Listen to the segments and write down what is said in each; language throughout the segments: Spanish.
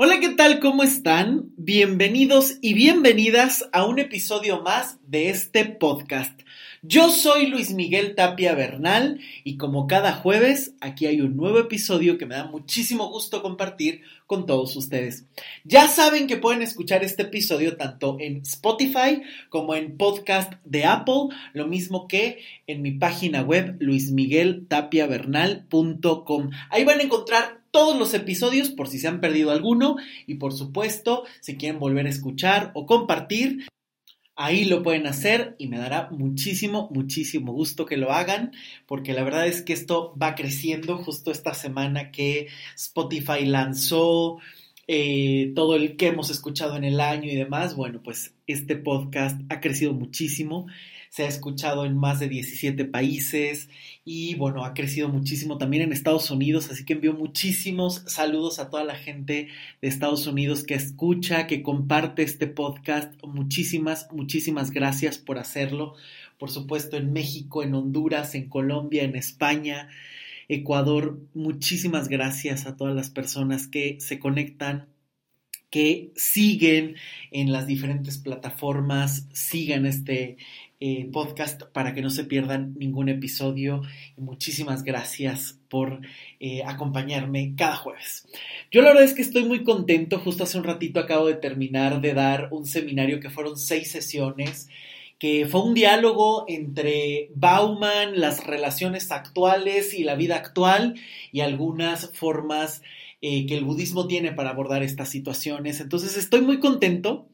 Hola, ¿qué tal? ¿Cómo están? Bienvenidos y bienvenidas a un episodio más de este podcast. Yo soy Luis Miguel Tapia Bernal y como cada jueves, aquí hay un nuevo episodio que me da muchísimo gusto compartir con todos ustedes. Ya saben que pueden escuchar este episodio tanto en Spotify como en podcast de Apple, lo mismo que en mi página web luismigueltapiavernal.com. Ahí van a encontrar todos los episodios por si se han perdido alguno y por supuesto si quieren volver a escuchar o compartir. Ahí lo pueden hacer y me dará muchísimo, muchísimo gusto que lo hagan, porque la verdad es que esto va creciendo justo esta semana que Spotify lanzó eh, todo el que hemos escuchado en el año y demás. Bueno, pues este podcast ha crecido muchísimo se ha escuchado en más de 17 países y bueno, ha crecido muchísimo también en Estados Unidos, así que envío muchísimos saludos a toda la gente de Estados Unidos que escucha, que comparte este podcast. Muchísimas, muchísimas gracias por hacerlo. Por supuesto, en México, en Honduras, en Colombia, en España. Ecuador, muchísimas gracias a todas las personas que se conectan, que siguen en las diferentes plataformas, sigan este, eh, podcast para que no se pierdan ningún episodio. Muchísimas gracias por eh, acompañarme cada jueves. Yo la verdad es que estoy muy contento. Justo hace un ratito acabo de terminar de dar un seminario que fueron seis sesiones que fue un diálogo entre Bauman, las relaciones actuales y la vida actual y algunas formas eh, que el budismo tiene para abordar estas situaciones. Entonces estoy muy contento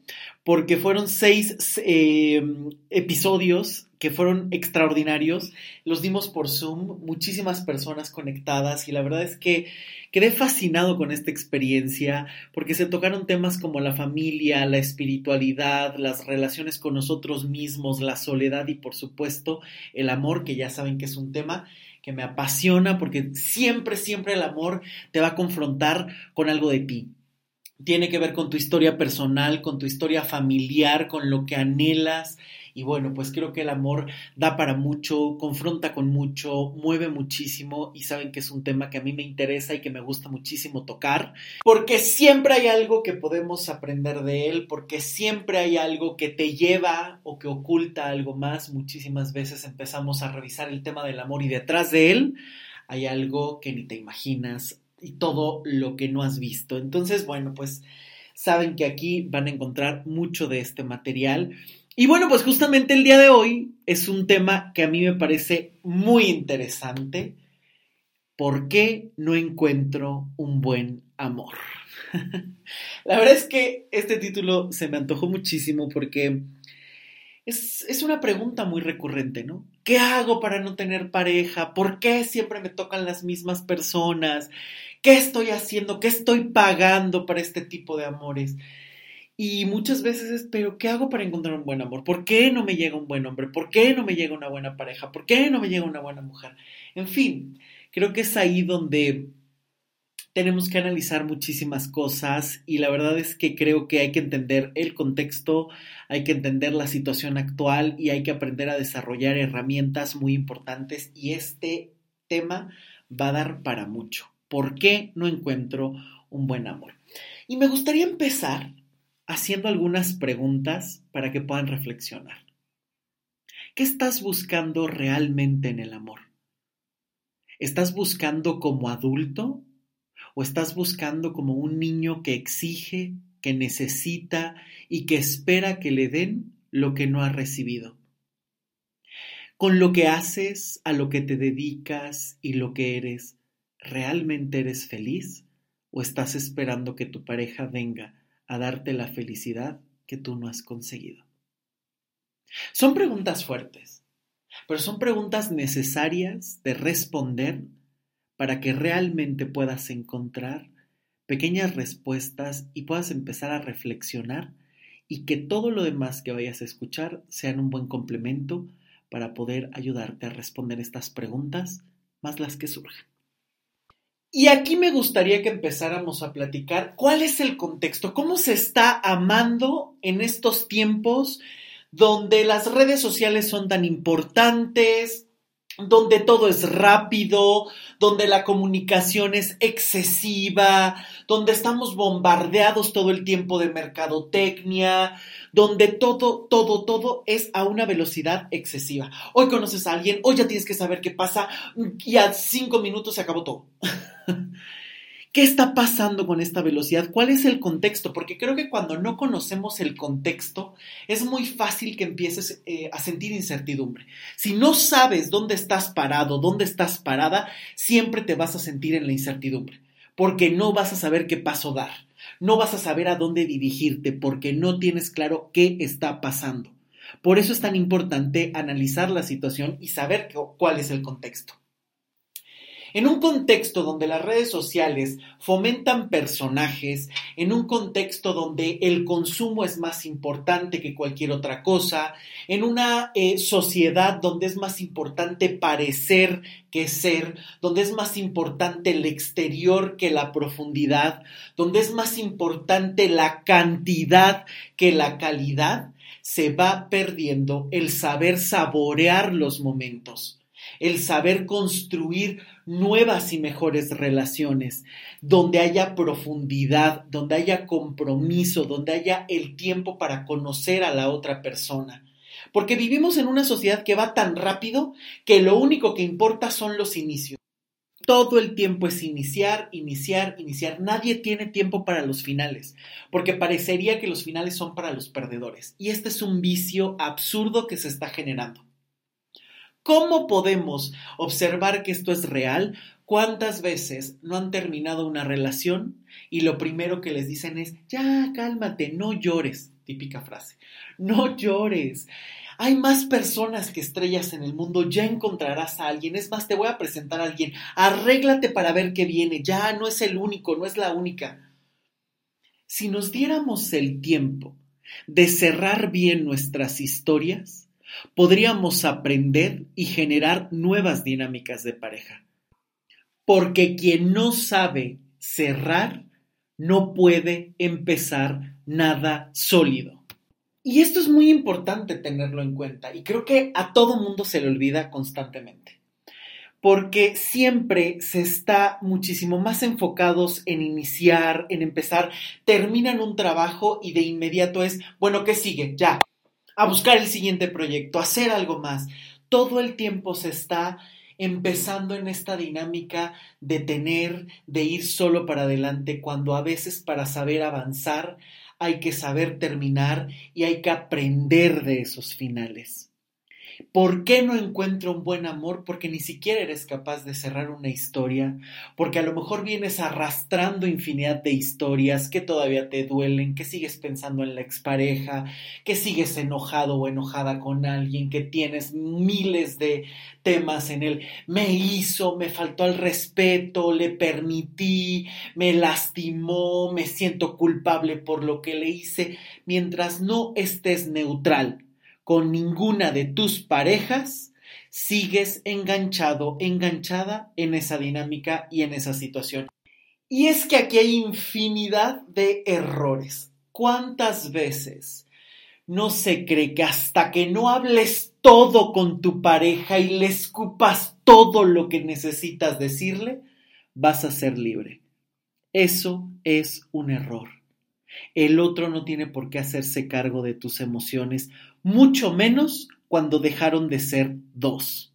porque fueron seis eh, episodios que fueron extraordinarios. Los dimos por Zoom, muchísimas personas conectadas y la verdad es que quedé fascinado con esta experiencia porque se tocaron temas como la familia, la espiritualidad, las relaciones con nosotros mismos, la soledad y por supuesto el amor, que ya saben que es un tema que me apasiona porque siempre, siempre el amor te va a confrontar con algo de ti. Tiene que ver con tu historia personal, con tu historia familiar, con lo que anhelas, y bueno, pues creo que el amor da para mucho, confronta con mucho, mueve muchísimo y saben que es un tema que a mí me interesa y que me gusta muchísimo tocar, porque siempre hay algo que podemos aprender de él, porque siempre hay algo que te lleva o que oculta algo más. Muchísimas veces empezamos a revisar el tema del amor y detrás de él hay algo que ni te imaginas y todo lo que no has visto. Entonces, bueno, pues saben que aquí van a encontrar mucho de este material y bueno, pues justamente el día de hoy es un tema que a mí me parece muy interesante. ¿Por qué no encuentro un buen amor? La verdad es que este título se me antojó muchísimo porque es, es, una pregunta muy recurrente, ¿no? ¿Qué hago para no tener pareja? ¿Por qué siempre me tocan las mismas personas? ¿Qué estoy haciendo? ¿Qué estoy pagando para este tipo de amores? Y muchas veces es, pero ¿qué hago para encontrar un buen amor? ¿Por qué no me llega un buen hombre? ¿Por qué no me llega una buena pareja? ¿Por qué no me llega una buena mujer? En fin, creo que es ahí donde tenemos que analizar muchísimas cosas y la verdad es que creo que hay que entender el contexto, hay que entender la situación actual y hay que aprender a desarrollar herramientas muy importantes y este tema va a dar para mucho. ¿Por qué no encuentro un buen amor? Y me gustaría empezar haciendo algunas preguntas para que puedan reflexionar. ¿Qué estás buscando realmente en el amor? ¿Estás buscando como adulto o estás buscando como un niño que exige, que necesita y que espera que le den lo que no ha recibido? Con lo que haces, a lo que te dedicas y lo que eres, ¿realmente eres feliz o estás esperando que tu pareja venga a darte la felicidad que tú no has conseguido? Son preguntas fuertes, pero son preguntas necesarias de responder para que realmente puedas encontrar pequeñas respuestas y puedas empezar a reflexionar y que todo lo demás que vayas a escuchar sean un buen complemento para poder ayudarte a responder estas preguntas más las que surjan. Y aquí me gustaría que empezáramos a platicar cuál es el contexto, cómo se está amando en estos tiempos donde las redes sociales son tan importantes, donde todo es rápido, donde la comunicación es excesiva, donde estamos bombardeados todo el tiempo de mercadotecnia, donde todo, todo, todo es a una velocidad excesiva. Hoy conoces a alguien, hoy ya tienes que saber qué pasa y a cinco minutos se acabó todo. ¿Qué está pasando con esta velocidad? ¿Cuál es el contexto? Porque creo que cuando no conocemos el contexto es muy fácil que empieces eh, a sentir incertidumbre. Si no sabes dónde estás parado, dónde estás parada, siempre te vas a sentir en la incertidumbre, porque no vas a saber qué paso dar, no vas a saber a dónde dirigirte, porque no tienes claro qué está pasando. Por eso es tan importante analizar la situación y saber cuál es el contexto. En un contexto donde las redes sociales fomentan personajes, en un contexto donde el consumo es más importante que cualquier otra cosa, en una eh, sociedad donde es más importante parecer que ser, donde es más importante el exterior que la profundidad, donde es más importante la cantidad que la calidad, se va perdiendo el saber saborear los momentos el saber construir nuevas y mejores relaciones, donde haya profundidad, donde haya compromiso, donde haya el tiempo para conocer a la otra persona. Porque vivimos en una sociedad que va tan rápido que lo único que importa son los inicios. Todo el tiempo es iniciar, iniciar, iniciar. Nadie tiene tiempo para los finales, porque parecería que los finales son para los perdedores. Y este es un vicio absurdo que se está generando. ¿Cómo podemos observar que esto es real? ¿Cuántas veces no han terminado una relación y lo primero que les dicen es, ya, cálmate, no llores? Típica frase. No llores. Hay más personas que estrellas en el mundo, ya encontrarás a alguien. Es más, te voy a presentar a alguien. Arréglate para ver qué viene. Ya no es el único, no es la única. Si nos diéramos el tiempo de cerrar bien nuestras historias, podríamos aprender y generar nuevas dinámicas de pareja. Porque quien no sabe cerrar no puede empezar nada sólido. Y esto es muy importante tenerlo en cuenta y creo que a todo mundo se le olvida constantemente. Porque siempre se está muchísimo más enfocados en iniciar, en empezar, terminan un trabajo y de inmediato es, bueno, ¿qué sigue? Ya, a buscar el siguiente proyecto, a hacer algo más. Todo el tiempo se está empezando en esta dinámica de tener, de ir solo para adelante, cuando a veces para saber avanzar hay que saber terminar y hay que aprender de esos finales. ¿Por qué no encuentro un buen amor? Porque ni siquiera eres capaz de cerrar una historia, porque a lo mejor vienes arrastrando infinidad de historias que todavía te duelen, que sigues pensando en la expareja, que sigues enojado o enojada con alguien, que tienes miles de temas en él. Me hizo, me faltó al respeto, le permití, me lastimó, me siento culpable por lo que le hice, mientras no estés neutral con ninguna de tus parejas, sigues enganchado, enganchada en esa dinámica y en esa situación. Y es que aquí hay infinidad de errores. ¿Cuántas veces no se cree que hasta que no hables todo con tu pareja y le escupas todo lo que necesitas decirle, vas a ser libre? Eso es un error. El otro no tiene por qué hacerse cargo de tus emociones mucho menos cuando dejaron de ser dos.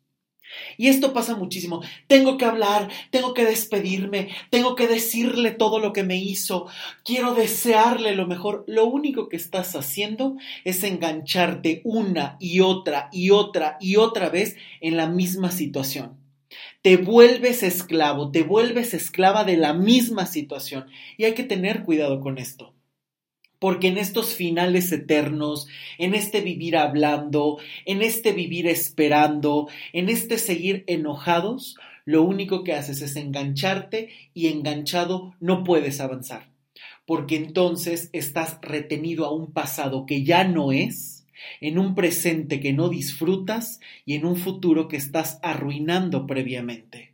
Y esto pasa muchísimo. Tengo que hablar, tengo que despedirme, tengo que decirle todo lo que me hizo, quiero desearle lo mejor. Lo único que estás haciendo es engancharte una y otra y otra y otra vez en la misma situación. Te vuelves esclavo, te vuelves esclava de la misma situación. Y hay que tener cuidado con esto porque en estos finales eternos, en este vivir hablando, en este vivir esperando, en este seguir enojados, lo único que haces es engancharte y enganchado no puedes avanzar, porque entonces estás retenido a un pasado que ya no es, en un presente que no disfrutas y en un futuro que estás arruinando previamente.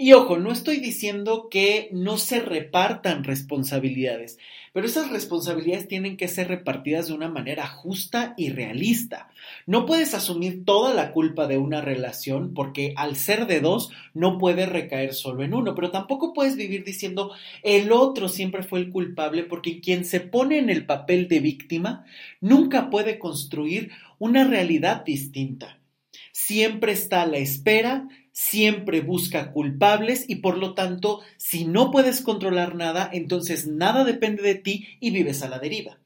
Y ojo, no estoy diciendo que no se repartan responsabilidades, pero esas responsabilidades tienen que ser repartidas de una manera justa y realista. No puedes asumir toda la culpa de una relación porque al ser de dos no puede recaer solo en uno, pero tampoco puedes vivir diciendo el otro siempre fue el culpable porque quien se pone en el papel de víctima nunca puede construir una realidad distinta. Siempre está a la espera siempre busca culpables y por lo tanto, si no puedes controlar nada, entonces nada depende de ti y vives a la deriva.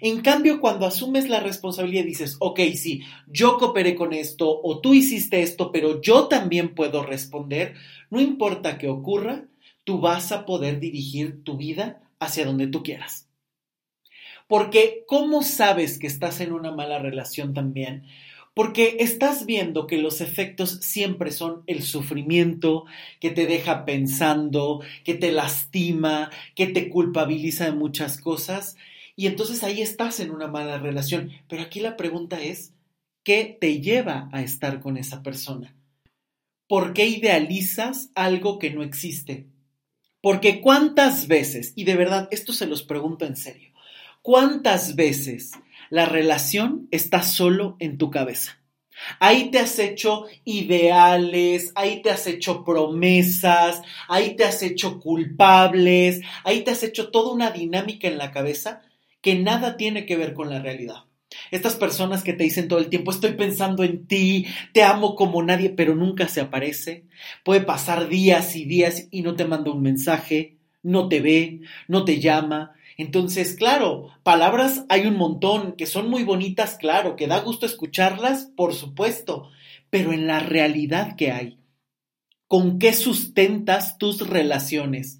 En cambio, cuando asumes la responsabilidad y dices, ok, sí, yo cooperé con esto o tú hiciste esto, pero yo también puedo responder, no importa qué ocurra, tú vas a poder dirigir tu vida hacia donde tú quieras. Porque, ¿cómo sabes que estás en una mala relación también? Porque estás viendo que los efectos siempre son el sufrimiento, que te deja pensando, que te lastima, que te culpabiliza de muchas cosas, y entonces ahí estás en una mala relación. Pero aquí la pregunta es, ¿qué te lleva a estar con esa persona? ¿Por qué idealizas algo que no existe? Porque cuántas veces, y de verdad esto se los pregunto en serio, ¿cuántas veces la relación está solo en tu cabeza. Ahí te has hecho ideales, ahí te has hecho promesas, ahí te has hecho culpables, ahí te has hecho toda una dinámica en la cabeza que nada tiene que ver con la realidad. Estas personas que te dicen todo el tiempo, estoy pensando en ti, te amo como nadie, pero nunca se aparece. Puede pasar días y días y no te manda un mensaje, no te ve, no te llama, entonces, claro, palabras hay un montón que son muy bonitas, claro, que da gusto escucharlas, por supuesto, pero en la realidad que hay, ¿con qué sustentas tus relaciones?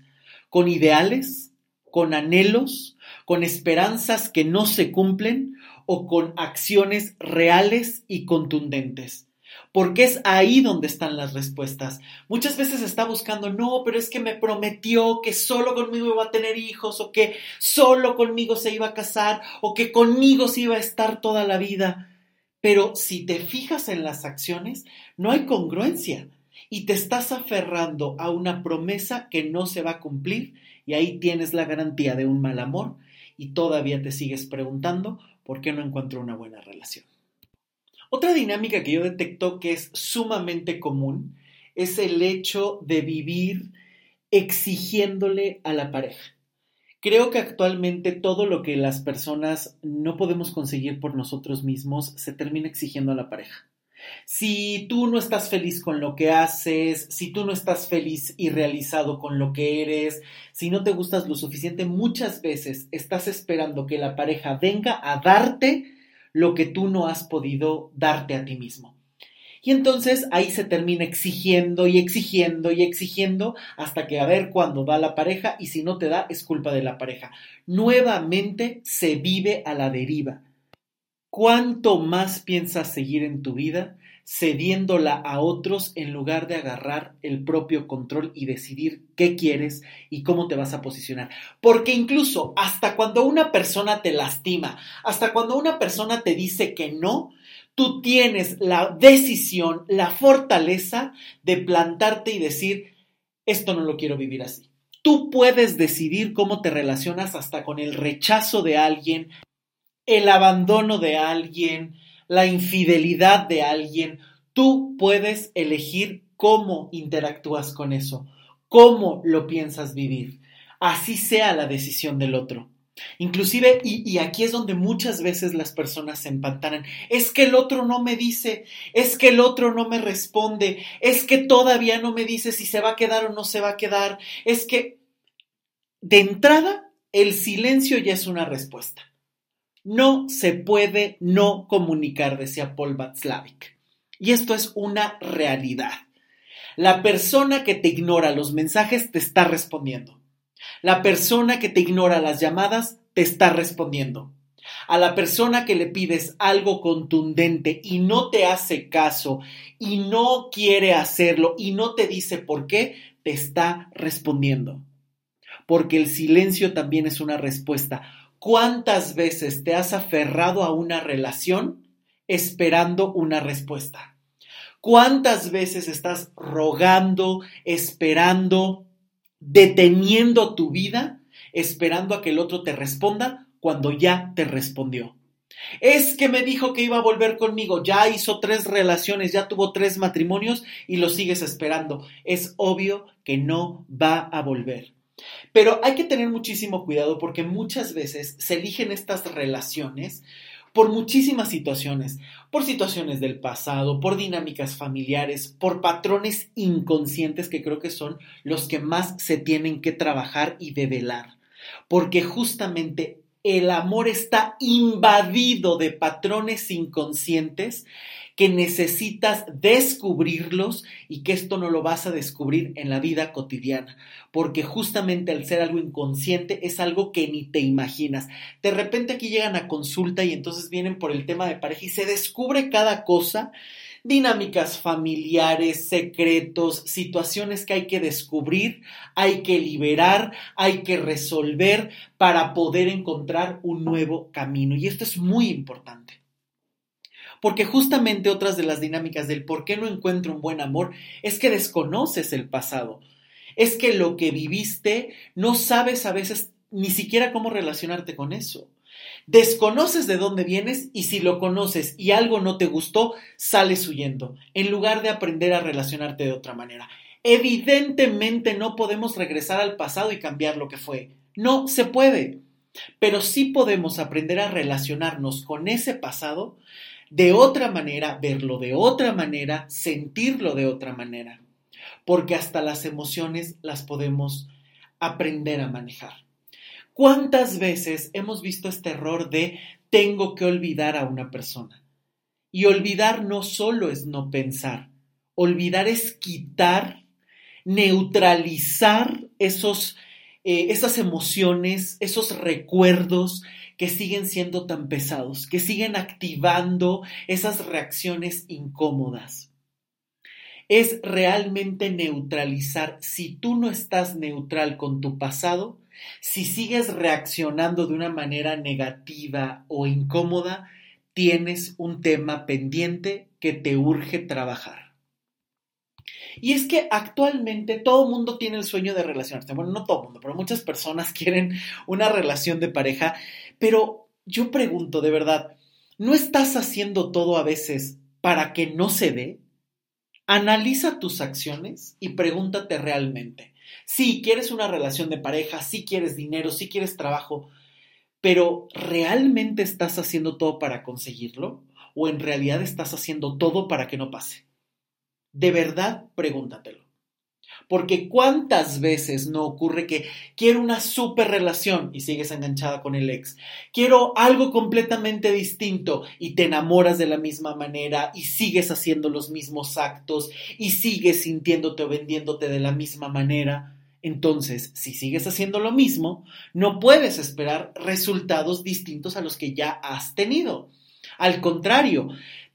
¿Con ideales? ¿Con anhelos? ¿Con esperanzas que no se cumplen? ¿O con acciones reales y contundentes? Porque es ahí donde están las respuestas. Muchas veces está buscando, no, pero es que me prometió que solo conmigo iba a tener hijos, o que solo conmigo se iba a casar, o que conmigo se iba a estar toda la vida. Pero si te fijas en las acciones, no hay congruencia y te estás aferrando a una promesa que no se va a cumplir y ahí tienes la garantía de un mal amor y todavía te sigues preguntando por qué no encuentro una buena relación. Otra dinámica que yo detecto que es sumamente común es el hecho de vivir exigiéndole a la pareja. Creo que actualmente todo lo que las personas no podemos conseguir por nosotros mismos se termina exigiendo a la pareja. Si tú no estás feliz con lo que haces, si tú no estás feliz y realizado con lo que eres, si no te gustas lo suficiente, muchas veces estás esperando que la pareja venga a darte lo que tú no has podido darte a ti mismo. Y entonces ahí se termina exigiendo y exigiendo y exigiendo hasta que a ver cuándo da la pareja y si no te da es culpa de la pareja. Nuevamente se vive a la deriva. ¿Cuánto más piensas seguir en tu vida cediéndola a otros en lugar de agarrar el propio control y decidir qué quieres y cómo te vas a posicionar. Porque incluso hasta cuando una persona te lastima, hasta cuando una persona te dice que no, tú tienes la decisión, la fortaleza de plantarte y decir, esto no lo quiero vivir así. Tú puedes decidir cómo te relacionas hasta con el rechazo de alguien, el abandono de alguien, la infidelidad de alguien, tú puedes elegir cómo interactúas con eso, cómo lo piensas vivir, así sea la decisión del otro. Inclusive, y, aquí es donde muchas veces las personas se empantanan, es que el otro no me dice, es que el otro no me responde, es que todavía no me dice si se va a quedar o no se va a quedar, es que de entrada el silencio ya es una respuesta. No se puede no comunicar, decía Paul Václavic. Y esto es una realidad. La persona que te ignora los mensajes te está respondiendo. La persona que te ignora las llamadas te está respondiendo. A la persona que le pides algo contundente y no te hace caso y no quiere hacerlo y no te dice por qué, te está respondiendo. Porque el silencio también es una respuesta. ¿Cuántas veces te has aferrado a una relación esperando una respuesta? ¿Cuántas veces estás rogando, esperando, deteniendo tu vida, esperando a que el otro te responda cuando ya te respondió? Es que me dijo que iba a volver conmigo, ya hizo tres relaciones, ya tuvo tres matrimonios y lo sigues esperando. Es obvio que no va a volver. Pero hay que tener muchísimo cuidado porque muchas veces se eligen estas relaciones por muchísimas situaciones, por situaciones del pasado, por dinámicas familiares, por patrones inconscientes que creo que son los que más se tienen que trabajar y develar. Porque justamente el amor está invadido de patrones inconscientes que necesitas descubrirlos y que esto no lo vas a descubrir en la vida cotidiana, porque justamente al ser algo inconsciente es algo que ni te imaginas. De repente aquí llegan a consulta y entonces vienen por el tema de pareja y se descubre cada cosa dinámicas familiares, secretos, situaciones que hay que descubrir, hay que liberar, hay que resolver para poder encontrar un nuevo camino. Y esto es muy importante. Porque justamente otras de las dinámicas del por qué no encuentro un buen amor es que desconoces el pasado. Es que lo que viviste no sabes a veces ni siquiera cómo relacionarte con eso. Desconoces de dónde vienes y si lo conoces y algo no te gustó, sales huyendo, en lugar de aprender a relacionarte de otra manera. Evidentemente no podemos regresar al pasado y cambiar lo que fue. No se puede. Pero sí podemos aprender a relacionarnos con ese pasado de otra manera, verlo de otra manera, sentirlo de otra manera. Porque hasta las emociones las podemos aprender a manejar. ¿Cuántas veces hemos visto este error de tengo que olvidar a una persona? Y olvidar no solo es no pensar, olvidar es quitar, neutralizar esos, eh, esas emociones, esos recuerdos que siguen siendo tan pesados, que siguen activando esas reacciones incómodas. Es realmente neutralizar. Si tú no estás neutral con tu pasado, si sigues reaccionando de una manera negativa o incómoda, tienes un tema pendiente que te urge trabajar. Y es que actualmente todo mundo tiene el sueño de relacionarse. Bueno, no todo el mundo, pero muchas personas quieren una relación de pareja. Pero yo pregunto de verdad, ¿no estás haciendo todo a veces para que no se dé? Analiza tus acciones y pregúntate realmente, Sí, quieres una relación de pareja, sí quieres dinero, sí quieres trabajo, pero ¿realmente estás haciendo todo para conseguirlo? ¿O en realidad estás haciendo todo para que no pase? De verdad, pregúntatelo. Porque cuántas veces no ocurre que quiero una super relación y sigues enganchada con el ex. Quiero algo completamente distinto y te enamoras de la misma manera y sigues haciendo los mismos actos y sigues sintiéndote o vendiéndote de la misma manera. Entonces, si sigues haciendo lo mismo, no puedes esperar resultados distintos a los que ya has tenido. Al contrario,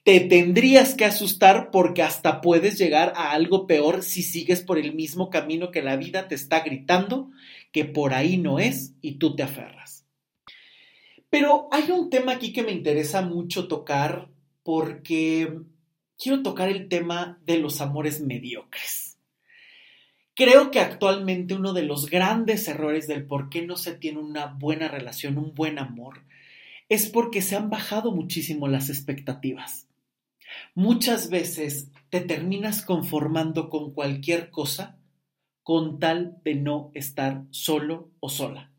te tendrías que asustar porque hasta puedes llegar a algo peor si sigues por el mismo camino que la vida te está gritando que por ahí no es y tú te aferras. Pero hay un tema aquí que me interesa mucho tocar porque quiero tocar el tema de los amores mediocres. Creo que actualmente uno de los grandes errores del por qué no se tiene una buena relación, un buen amor, es porque se han bajado muchísimo las expectativas. Muchas veces te terminas conformando con cualquier cosa con tal de no estar solo o sola.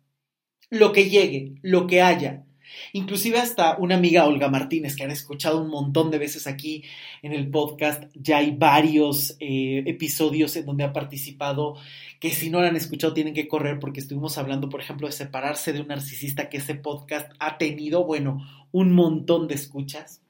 Lo que llegue, lo que haya. Inclusive hasta una amiga Olga Martínez, que han escuchado un montón de veces aquí en el podcast, ya hay varios eh, episodios en donde ha participado, que si no lo han escuchado tienen que correr porque estuvimos hablando, por ejemplo, de separarse de un narcisista, que ese podcast ha tenido, bueno, un montón de escuchas.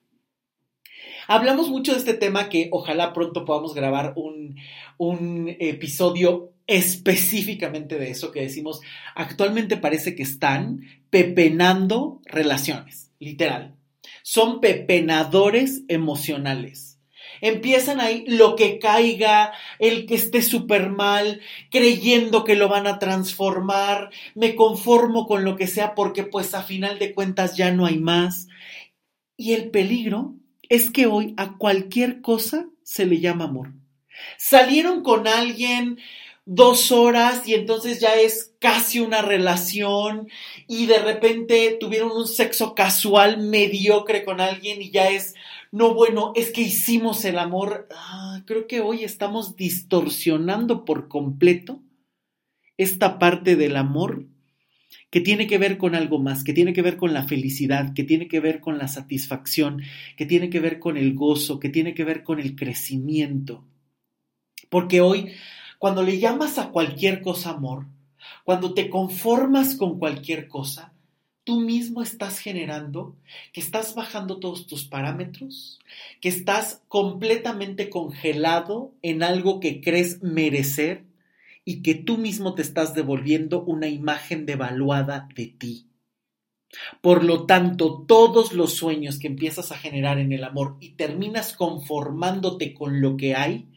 Hablamos mucho de este tema que ojalá pronto podamos grabar un, un episodio específicamente de eso que decimos, actualmente parece que están pepenando relaciones, literal. Son pepenadores emocionales. Empiezan ahí lo que caiga, el que esté súper mal, creyendo que lo van a transformar, me conformo con lo que sea porque pues a final de cuentas ya no hay más. Y el peligro es que hoy a cualquier cosa se le llama amor. Salieron con alguien dos horas y entonces ya es casi una relación y de repente tuvieron un sexo casual mediocre con alguien y ya es, no, bueno, es que hicimos el amor. Ah, creo que hoy estamos distorsionando por completo esta parte del amor que tiene que ver con algo más, que tiene que ver con la felicidad, que tiene que ver con la satisfacción, que tiene que ver con el gozo, que tiene que ver con el crecimiento. Porque hoy, cuando le llamas a cualquier cosa amor, cuando te conformas con cualquier cosa, tú mismo estás generando que estás bajando todos tus parámetros, que estás completamente congelado en algo que crees merecer y que tú mismo te estás devolviendo una imagen devaluada de ti. Por lo tanto, todos los sueños que empiezas a generar en el amor y terminas conformándote con lo que hay,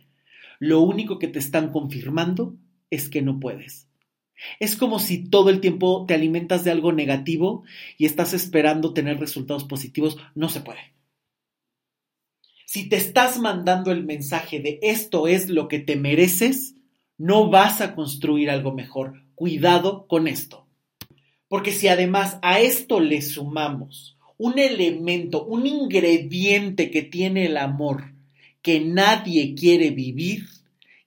lo único que te están confirmando es que no puedes. Es como si todo el tiempo te alimentas de algo negativo y estás esperando tener resultados positivos. No se puede. Si te estás mandando el mensaje de esto es lo que te mereces, no vas a construir algo mejor. Cuidado con esto. Porque si además a esto le sumamos un elemento, un ingrediente que tiene el amor que nadie quiere vivir,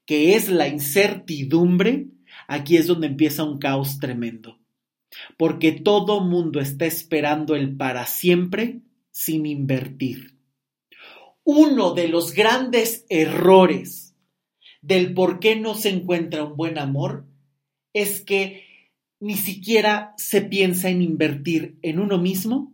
que es la incertidumbre, aquí es donde empieza un caos tremendo. Porque todo mundo está esperando el para siempre sin invertir. Uno de los grandes errores del por qué no se encuentra un buen amor es que ni siquiera se piensa en invertir en uno mismo.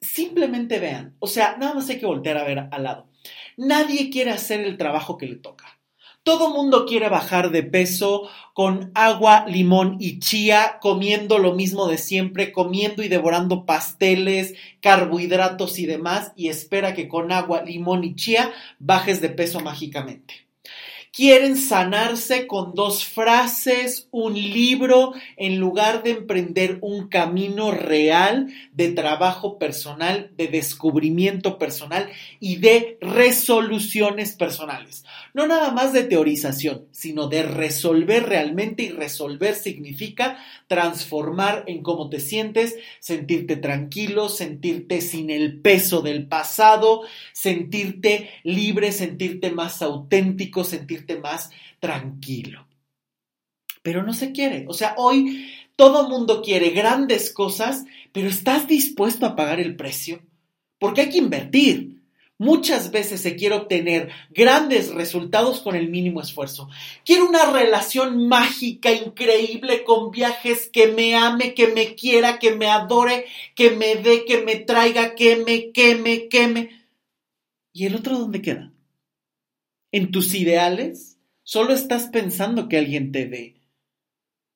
Simplemente vean, o sea, nada más hay que voltear a ver al lado. Nadie quiere hacer el trabajo que le toca. Todo mundo quiere bajar de peso con agua, limón y chía, comiendo lo mismo de siempre, comiendo y devorando pasteles, carbohidratos y demás, y espera que con agua, limón y chía bajes de peso mágicamente quieren sanarse con dos frases, un libro, en lugar de emprender un camino real de trabajo personal, de descubrimiento personal y de resoluciones personales. No nada más de teorización, sino de resolver realmente y resolver significa transformar en cómo te sientes, sentirte tranquilo, sentirte sin el peso del pasado, sentirte libre, sentirte más auténtico, sentirte más tranquilo. Pero no se quiere. O sea, hoy todo mundo quiere grandes cosas, pero ¿estás dispuesto a pagar el precio? Porque hay que invertir. Muchas veces se quiere obtener grandes resultados con el mínimo esfuerzo. Quiero una relación mágica, increíble, con viajes, que me ame, que me quiera, que me adore, que me dé, que me traiga, que me queme, queme. ¿Y el otro dónde queda? en tus ideales, solo estás pensando que alguien te ve.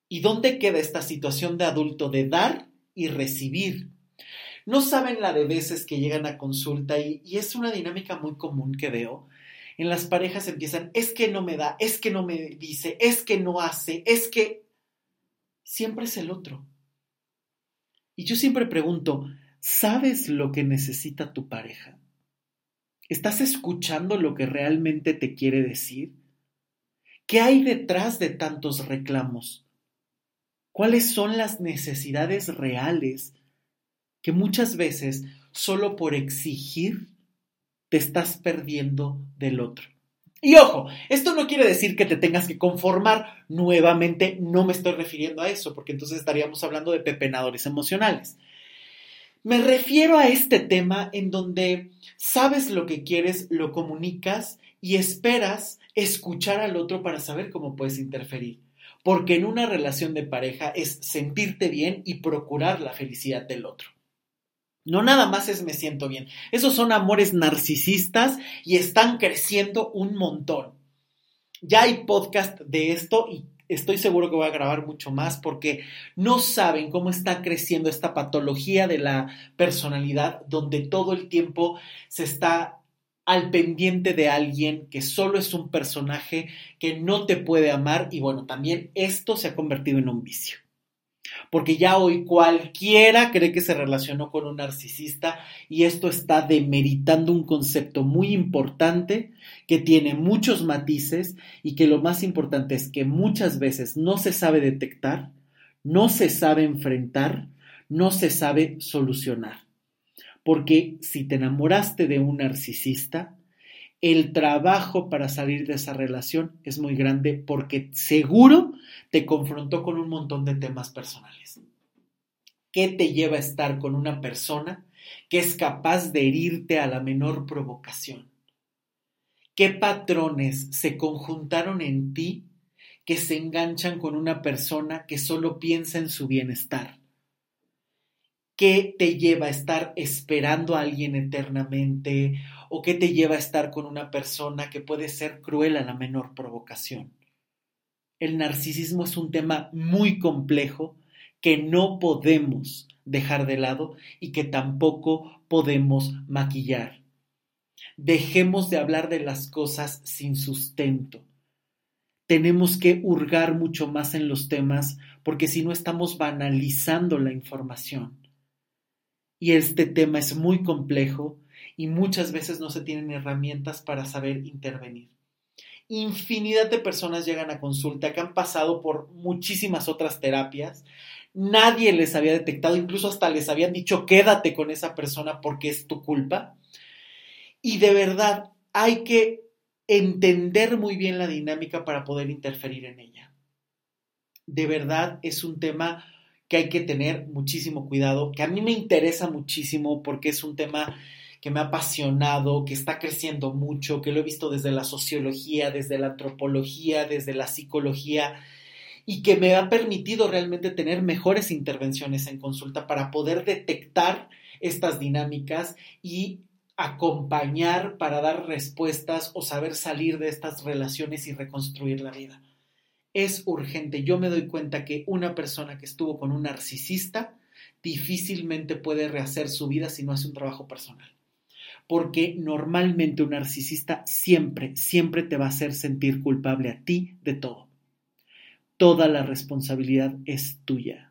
¿Y dónde queda esta situación de adulto de dar y recibir? No saben la de veces que llegan a consulta y, y, es una dinámica muy común que veo. En las parejas empiezan, es que no me da, es que no me dice, es que no hace, es que siempre es el otro. Y yo siempre pregunto, ¿sabes lo que necesita tu pareja? ¿Estás escuchando lo que realmente te quiere decir? ¿Qué hay detrás de tantos reclamos? ¿Cuáles son las necesidades reales que muchas veces solo por exigir te estás perdiendo del otro? Y ojo, esto no quiere decir que te tengas que conformar. Nuevamente, no me estoy refiriendo a eso, porque entonces estaríamos hablando de pepenadores emocionales. Me refiero a este tema en donde sabes lo que quieres, lo comunicas y esperas escuchar al otro para saber cómo puedes interferir. Porque en una relación de pareja es sentirte bien y procurar la felicidad del otro. No nada más es me siento bien. Esos son amores narcisistas y están creciendo un montón. Ya hay podcast de esto y estoy seguro que voy a grabar mucho más porque no saben cómo está creciendo esta patología de la personalidad donde todo el tiempo se está al pendiente de alguien que solo es un personaje que no te puede amar y bueno, también esto se ha convertido en un vicio. Porque ya hoy cualquiera cree que se relacionó con un narcisista y esto está demeritando un concepto muy importante que tiene muchos matices y que lo más importante es que muchas veces no se sabe detectar, no se sabe enfrentar, no se sabe solucionar. Porque si te enamoraste de un narcisista, el trabajo para salir de esa relación es muy grande porque seguro te confrontó con un montón de temas personales. ¿Qué te lleva a estar con una persona que es capaz de herirte a la menor provocación? ¿Qué patrones se conjuntaron en ti que se enganchan con una persona que solo piensa en su bienestar? ¿Qué te lleva a estar esperando a alguien eternamente o qué te lleva a estar con una persona que puede ser cruel a la menor provocación. El narcisismo es un tema muy complejo que no podemos dejar de lado y que tampoco podemos maquillar. Dejemos de hablar de las cosas sin sustento. Tenemos que hurgar mucho más en los temas porque si no estamos banalizando la información. Y este tema es muy complejo y muchas veces no se tienen herramientas para saber intervenir. Infinidad de personas llegan a consulta que han pasado por muchísimas otras terapias. Nadie les había detectado, incluso hasta les habían dicho quédate con esa persona porque es tu culpa. Y de verdad hay que entender muy bien la dinámica para poder interferir en ella. De verdad es un tema que hay que tener muchísimo cuidado, que a mí me interesa muchísimo porque es un tema que me ha apasionado, que está creciendo mucho, que lo he visto desde la sociología, desde la antropología, desde la psicología y que me ha permitido realmente tener mejores intervenciones en consulta para poder detectar estas dinámicas y acompañar para dar respuestas o saber salir de estas relaciones y reconstruir la vida. Es urgente. Yo me doy cuenta que una persona que estuvo con un narcisista difícilmente puede rehacer su vida si no hace un trabajo personal porque normalmente un narcisista siempre, siempre te va a hacer sentir culpable a ti de todo. Toda la responsabilidad es tuya.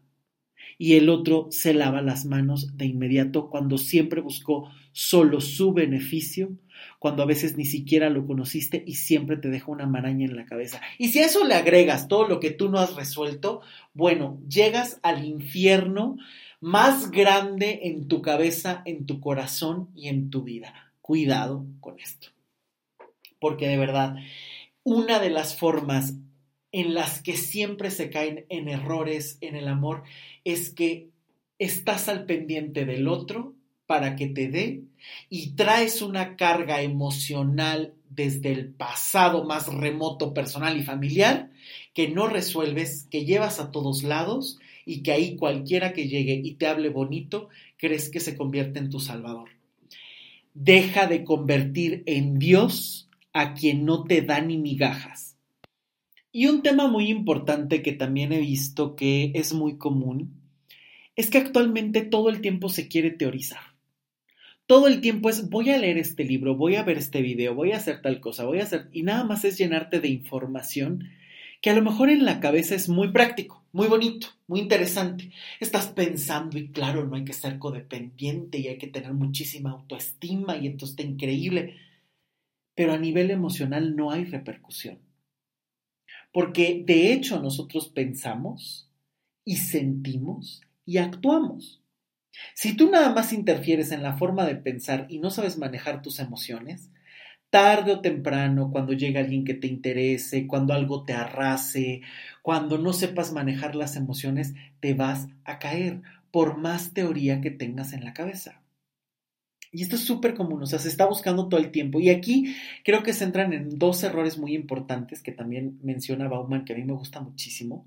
Y el otro se lava las manos de inmediato cuando siempre buscó solo su beneficio, cuando a veces ni siquiera lo conociste y siempre te deja una maraña en la cabeza. Y si a eso le agregas todo lo que tú no has resuelto, bueno, llegas al infierno más grande en tu cabeza, en tu corazón y en tu vida. Cuidado con esto. Porque de verdad, una de las formas en las que siempre se caen en errores en el amor es que estás al pendiente del otro para que te dé y traes una carga emocional desde el pasado más remoto, personal y familiar que no resuelves, que llevas a todos lados y que ahí cualquiera que llegue y te hable bonito, crees que se convierte en tu Salvador. Deja de convertir en Dios a quien no te da ni migajas. Y un tema muy importante que también he visto que es muy común es que actualmente todo el tiempo se quiere teorizar. Todo el tiempo es voy a leer este libro, voy a ver este video, voy a hacer tal cosa, voy a hacer... Y nada más es llenarte de información que a lo mejor en la cabeza es muy práctico, muy bonito, muy interesante. Estás pensando y claro, no hay que ser codependiente y hay que tener muchísima autoestima y entonces está increíble. Pero a nivel emocional no hay repercusión. Porque de hecho nosotros pensamos y sentimos y actuamos. Si tú nada más interfieres en la forma de pensar y no sabes manejar tus emociones, tarde o temprano, cuando llegue alguien que te interese, cuando algo te arrase, cuando no sepas manejar las emociones, te vas a caer, por más teoría que tengas en la cabeza. Y esto es súper común, o sea, se está buscando todo el tiempo. Y aquí creo que se entran en dos errores muy importantes que también menciona Bauman, que a mí me gusta muchísimo.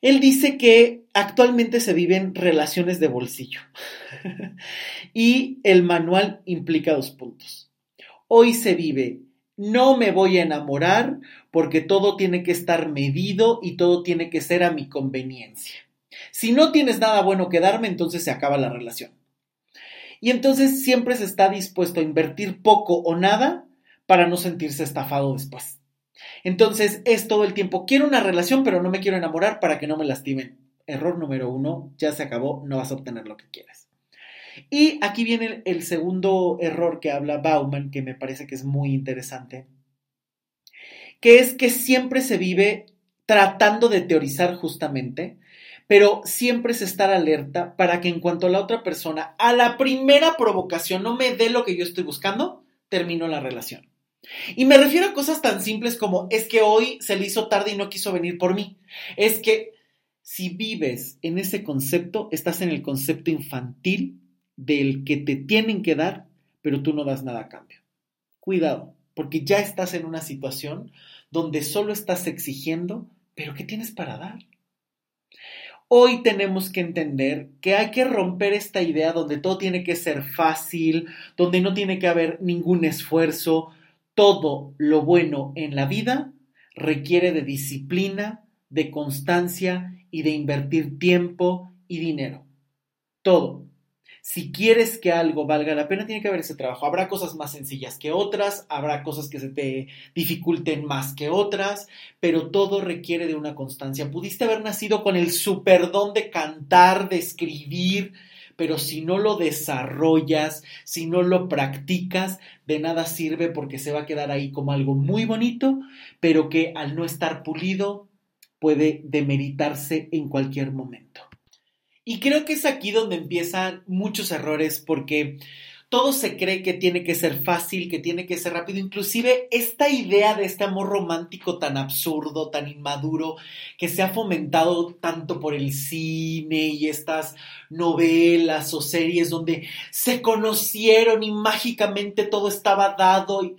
Él dice que actualmente se viven relaciones de bolsillo y el manual implica dos puntos. Hoy se vive, no me voy a enamorar porque todo tiene que estar medido y todo tiene que ser a mi conveniencia. Si no tienes nada bueno que darme, entonces se acaba la relación. Y entonces siempre se está dispuesto a invertir poco o nada para no sentirse estafado después. Entonces es todo el tiempo, quiero una relación pero no me quiero enamorar para que no me lastimen. error número uno, ya se acabó, no vas a obtener lo que quieres. Y aquí viene el, segundo error que habla Bauman, que me parece que es muy interesante, que es que siempre se vive tratando de teorizar justamente, pero siempre es estar alerta para que en cuanto la otra persona, a la primera provocación, no me dé lo que yo estoy buscando, termino la relación. Y me refiero a cosas tan simples como es que hoy se le hizo tarde y no quiso venir por mí. Es que si vives en ese concepto, estás en el concepto infantil del que te tienen que dar, pero tú no das nada a cambio. Cuidado, porque ya estás en una situación donde solo estás exigiendo, pero ¿qué tienes para dar? Hoy tenemos que entender que hay que romper esta idea donde todo tiene que ser fácil, donde no tiene que haber ningún esfuerzo. Todo lo bueno en la vida requiere de disciplina, de constancia y de invertir tiempo y dinero. Todo. Si quieres que algo valga la pena, tiene que haber ese trabajo. Habrá cosas más sencillas que otras, habrá cosas que se te dificulten más que otras, pero todo requiere de una constancia. Pudiste haber nacido con el superdón de cantar, de escribir, pero si no lo desarrollas, si no lo practicas, de nada sirve porque se va a quedar ahí como algo muy bonito, pero que al no estar pulido puede demeritarse en cualquier momento. Y creo que es aquí donde empiezan muchos errores porque todo se cree que tiene que ser fácil, que tiene que ser rápido. Inclusive esta idea de este amor romántico tan absurdo, tan inmaduro, que se ha fomentado tanto por el cine y estas novelas o series donde se conocieron y mágicamente todo estaba dado.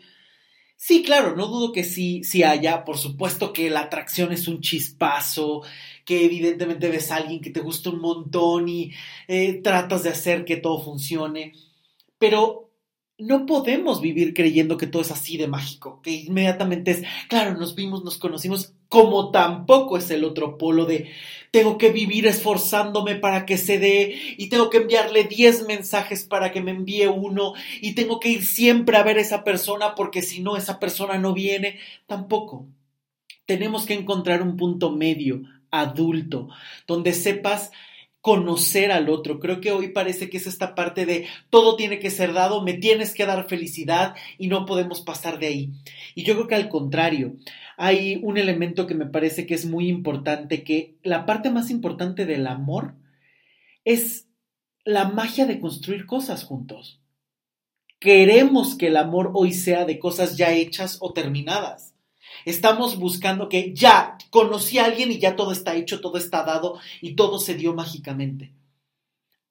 Sí, claro, no dudo que sí, sí haya. Por supuesto que la atracción es un chispazo, que evidentemente ves a alguien que te gusta un montón y eh, tratas de hacer que todo funcione. Pero no podemos vivir creyendo que todo es así de mágico, que inmediatamente es, claro, nos vimos, nos conocimos, como tampoco es el otro polo de tengo que vivir esforzándome para que se dé y tengo que enviarle 10 mensajes para que me envíe uno y tengo que ir siempre a ver a esa persona porque si no esa persona no viene, tampoco. Tenemos que encontrar un punto medio, adulto, donde sepas conocer al otro. Creo que hoy parece que es esta parte de todo tiene que ser dado, me tienes que dar felicidad y no podemos pasar de ahí. Y yo creo que al contrario, hay un elemento que me parece que es muy importante, que la parte más importante del amor es la magia de construir cosas juntos. Queremos que el amor hoy sea de cosas ya hechas o terminadas. Estamos buscando que ya conocí a alguien y ya todo está hecho, todo está dado y todo se dio mágicamente.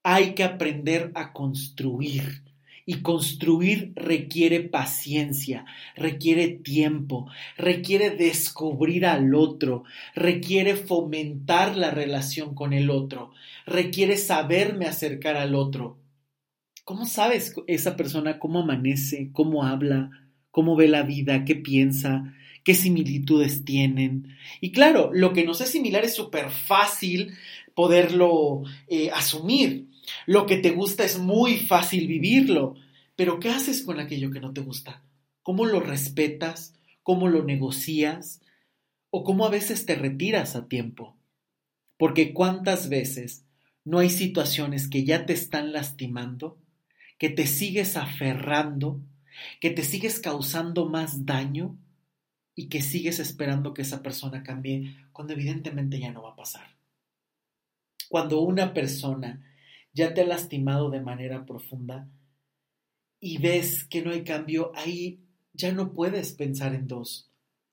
Hay que aprender a construir. Y construir requiere paciencia, requiere tiempo, requiere descubrir al otro, requiere fomentar la relación con el otro, requiere saberme acercar al otro. ¿Cómo sabes esa persona cómo amanece, cómo habla, cómo ve la vida, qué piensa? Qué similitudes tienen. Y claro, lo que nos es similar es súper fácil poderlo eh, asumir. Lo que te gusta es muy fácil vivirlo. Pero ¿qué haces con aquello que no te gusta? ¿Cómo lo respetas? ¿Cómo lo negocias? ¿O cómo a veces te retiras a tiempo? Porque cuántas veces no hay situaciones que ya te están lastimando, que te sigues aferrando, que te sigues causando más daño y que sigues esperando que esa persona cambie cuando evidentemente ya no va a pasar. Cuando una persona ya te ha lastimado de manera profunda y ves que no hay cambio, ahí ya no puedes pensar en dos.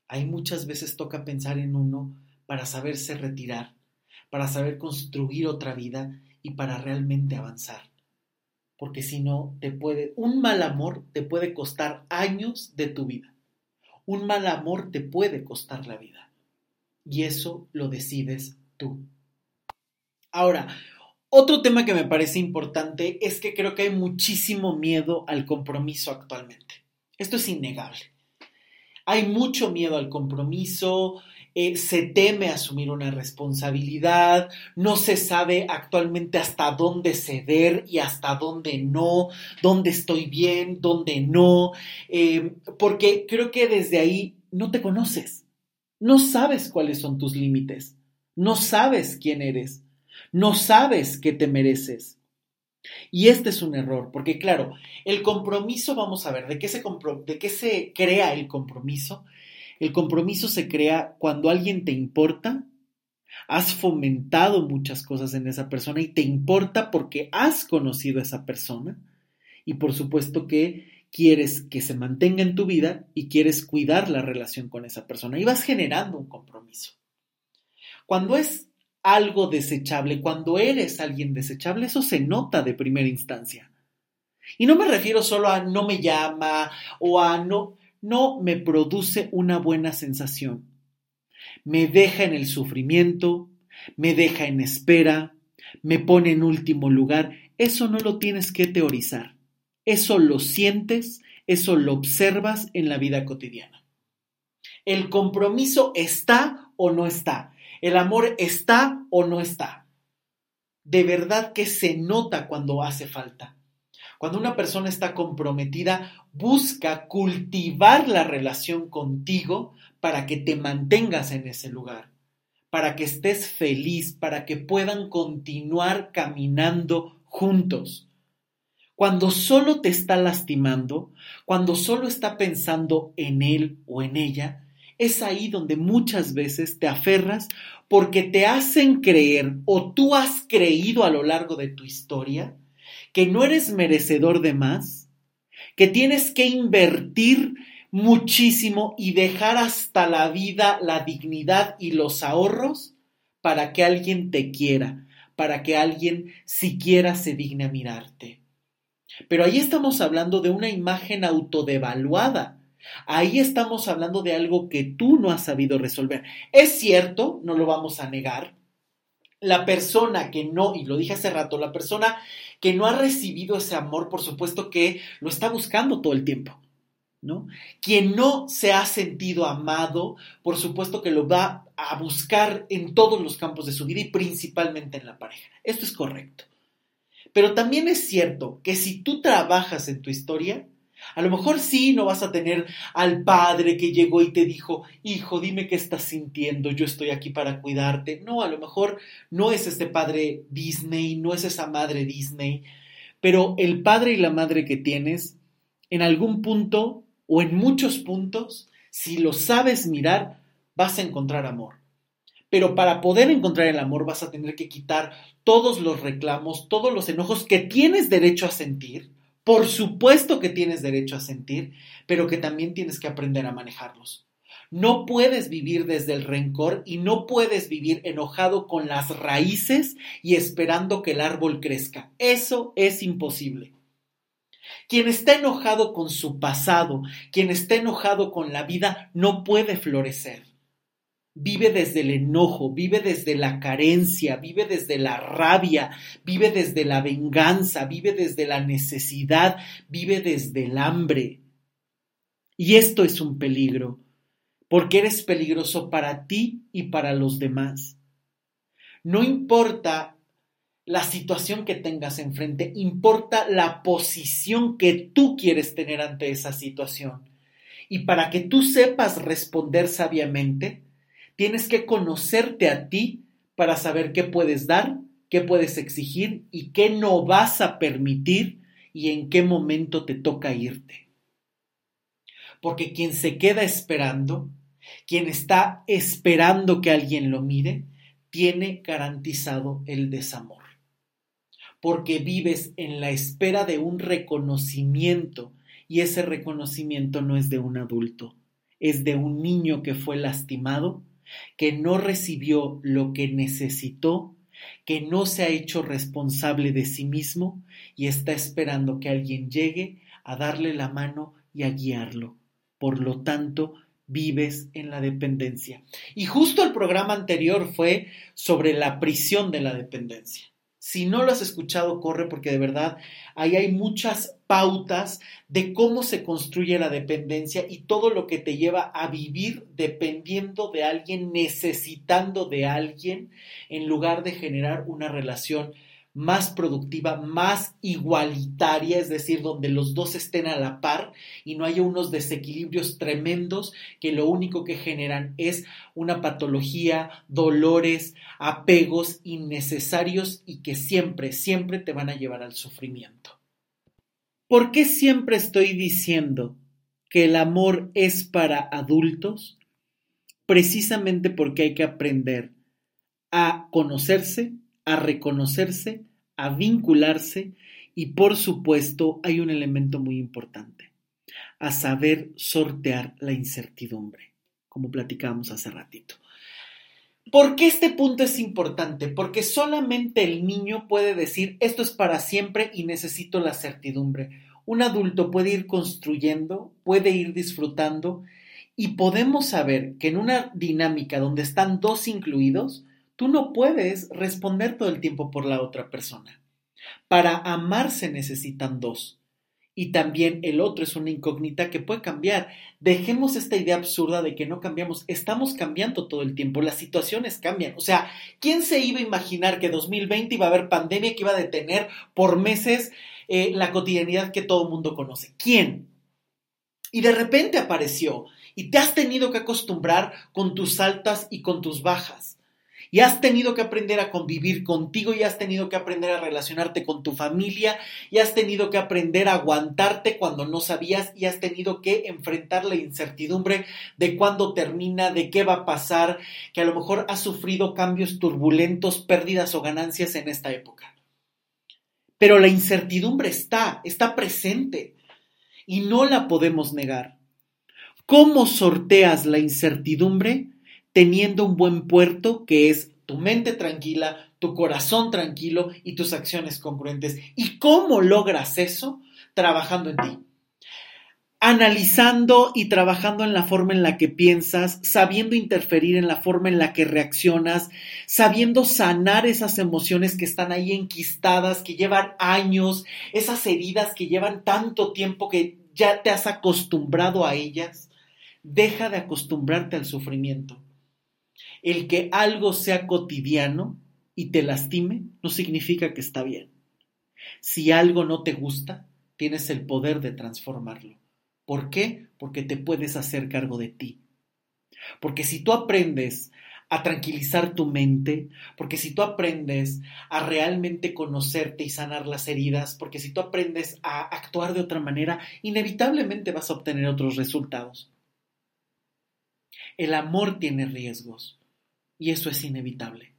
Ahí muchas veces toca pensar en uno para saberse retirar, para saber construir otra vida y para realmente avanzar. Porque si no, te puede, un mal amor te puede costar años de tu vida. Un mal amor te puede costar la vida. Y eso lo decides tú. Ahora, otro tema que me parece importante es que creo que hay muchísimo miedo al compromiso actualmente. Esto es innegable. Hay mucho miedo al compromiso, eh, se teme asumir una responsabilidad, no se sabe actualmente hasta dónde ceder y hasta dónde no, dónde estoy bien, dónde no, eh, porque creo que desde ahí no te conoces, no sabes cuáles son tus límites, no sabes quién eres. No sabes qué te mereces. Y este es un error, porque claro, el compromiso, vamos a ver, ¿de qué, se ¿de qué se crea el compromiso? El compromiso se crea cuando alguien te importa, has fomentado muchas cosas en esa persona y te importa porque has conocido a esa persona y por supuesto que quieres que se mantenga en tu vida y quieres cuidar la relación con esa persona y vas generando un compromiso. Cuando es algo desechable, cuando eres alguien desechable, eso se nota de primera instancia. Y no me refiero solo a no me llama o a no, no me produce una buena sensación. Me deja en el sufrimiento, me deja en espera, me pone en último lugar. Eso no lo tienes que teorizar. Eso lo sientes, eso lo observas en la vida cotidiana. El compromiso está o no está. El amor está o no está. De verdad que se nota cuando hace falta. Cuando una persona está comprometida, busca cultivar la relación contigo para que te mantengas en ese lugar, para que estés feliz, para que puedan continuar caminando juntos. Cuando solo te está lastimando, cuando solo está pensando en él o en ella, es ahí donde muchas veces te aferras porque te hacen creer o tú has creído a lo largo de tu historia que no eres merecedor de más, que tienes que invertir muchísimo y dejar hasta la vida, la dignidad y los ahorros para que alguien te quiera, para que alguien siquiera se digne a mirarte. Pero ahí estamos hablando de una imagen autodevaluada Ahí estamos hablando de algo que tú no has sabido resolver. Es cierto, no lo vamos a negar. La persona que no, y lo dije hace rato, la persona que no ha recibido ese amor, por supuesto que lo está buscando todo el tiempo. ¿No? Quien no se ha sentido amado, por supuesto que lo va a buscar en todos los campos de su vida y principalmente en la pareja. Esto es correcto. Pero también es cierto que si tú trabajas en tu historia, a lo mejor sí, no vas a tener al padre que llegó y te dijo, hijo, dime qué estás sintiendo, yo estoy aquí para cuidarte. No, a lo mejor no es este padre Disney, no es esa madre Disney, pero el padre y la madre que tienes, en algún punto o en muchos puntos, si lo sabes mirar, vas a encontrar amor. Pero para poder encontrar el amor vas a tener que quitar todos los reclamos, todos los enojos que tienes derecho a sentir por supuesto que tienes derecho a sentir, pero que también tienes que aprender a manejarlos. No puedes vivir desde el rencor y no puedes vivir enojado con las raíces y esperando que el árbol crezca. Eso es imposible. Quien está enojado con su pasado, quien está enojado con la vida, no puede florecer vive desde el enojo, vive desde la carencia, vive desde la rabia, vive desde la venganza, vive desde la necesidad, vive desde el hambre. Y esto es un peligro, porque eres peligroso para ti y para los demás. No importa la situación que tengas enfrente, importa la posición que tú quieres tener ante esa situación. Y para que tú sepas responder sabiamente, Tienes que conocerte a ti para saber qué puedes dar, qué puedes exigir y qué no vas a permitir y en qué momento te toca irte. Porque quien se queda esperando, quien está esperando que alguien lo mire, tiene garantizado el desamor. Porque vives en la espera de un reconocimiento y ese reconocimiento no es de un adulto, es de un niño que fue lastimado que no recibió lo que necesitó, que no se ha hecho responsable de sí mismo y está esperando que alguien llegue a darle la mano y a guiarlo. Por lo tanto, vives en la dependencia. Y justo el programa anterior fue sobre la prisión de la dependencia. Si no lo has escuchado, corre porque de verdad ahí hay muchas pautas de cómo se construye la dependencia y todo lo que te lleva a vivir dependiendo de alguien, necesitando de alguien, en lugar de generar una relación más productiva, más igualitaria, es decir, donde los dos estén a la par y no haya unos desequilibrios tremendos que lo único que generan es una patología, dolores, apegos innecesarios y que siempre, siempre te van a llevar al sufrimiento. ¿Por qué siempre estoy diciendo que el amor es para adultos? Precisamente porque hay que aprender a conocerse, a reconocerse, a vincularse y por supuesto hay un elemento muy importante, a saber sortear la incertidumbre, como platicábamos hace ratito. ¿Por qué este punto es importante? Porque solamente el niño puede decir esto es para siempre y necesito la certidumbre. Un adulto puede ir construyendo, puede ir disfrutando y podemos saber que en una dinámica donde están dos incluidos, Tú no puedes responder todo el tiempo por la otra persona. Para amar se necesitan dos. Y también el otro es una incógnita que puede cambiar. Dejemos esta idea absurda de que no cambiamos. Estamos cambiando todo el tiempo. Las situaciones cambian. O sea, ¿quién se iba a imaginar que 2020 iba a haber pandemia que iba a detener por meses eh, la cotidianidad que todo el mundo conoce? ¿Quién? Y de repente apareció y te has tenido que acostumbrar con tus altas y con tus bajas y has tenido que aprender a convivir contigo y has tenido que aprender a relacionarte con tu familia y has tenido que aprender a aguantarte cuando no sabías y has tenido que enfrentar la incertidumbre de cuándo termina, de qué va a pasar, que a lo mejor has sufrido cambios turbulentos, pérdidas o ganancias en esta época. Pero la incertidumbre está, está presente y no la podemos negar. ¿Cómo sorteas la incertidumbre? Teniendo un buen puerto que es tu mente tranquila, tu corazón tranquilo y tus acciones congruentes. ¿Y cómo logras eso? Trabajando en ti. Analizando y trabajando en la forma en la que piensas, sabiendo interferir en la forma en la que reaccionas, sabiendo sanar esas emociones que están ahí enquistadas, que llevan años, esas heridas que llevan tanto tiempo que ya te has acostumbrado a ellas. Deja de acostumbrarte al sufrimiento el que algo sea cotidiano y te lastime no significa que está bien. Si algo no te gusta, tienes el poder de transformarlo. ¿Por qué? Porque te puedes hacer cargo de ti. Porque si tú aprendes a tranquilizar tu mente, porque si tú aprendes a realmente conocerte y sanar las heridas, porque si tú aprendes a actuar de otra manera, inevitablemente vas a obtener otros resultados. El amor tiene riesgos y eso es inevitable.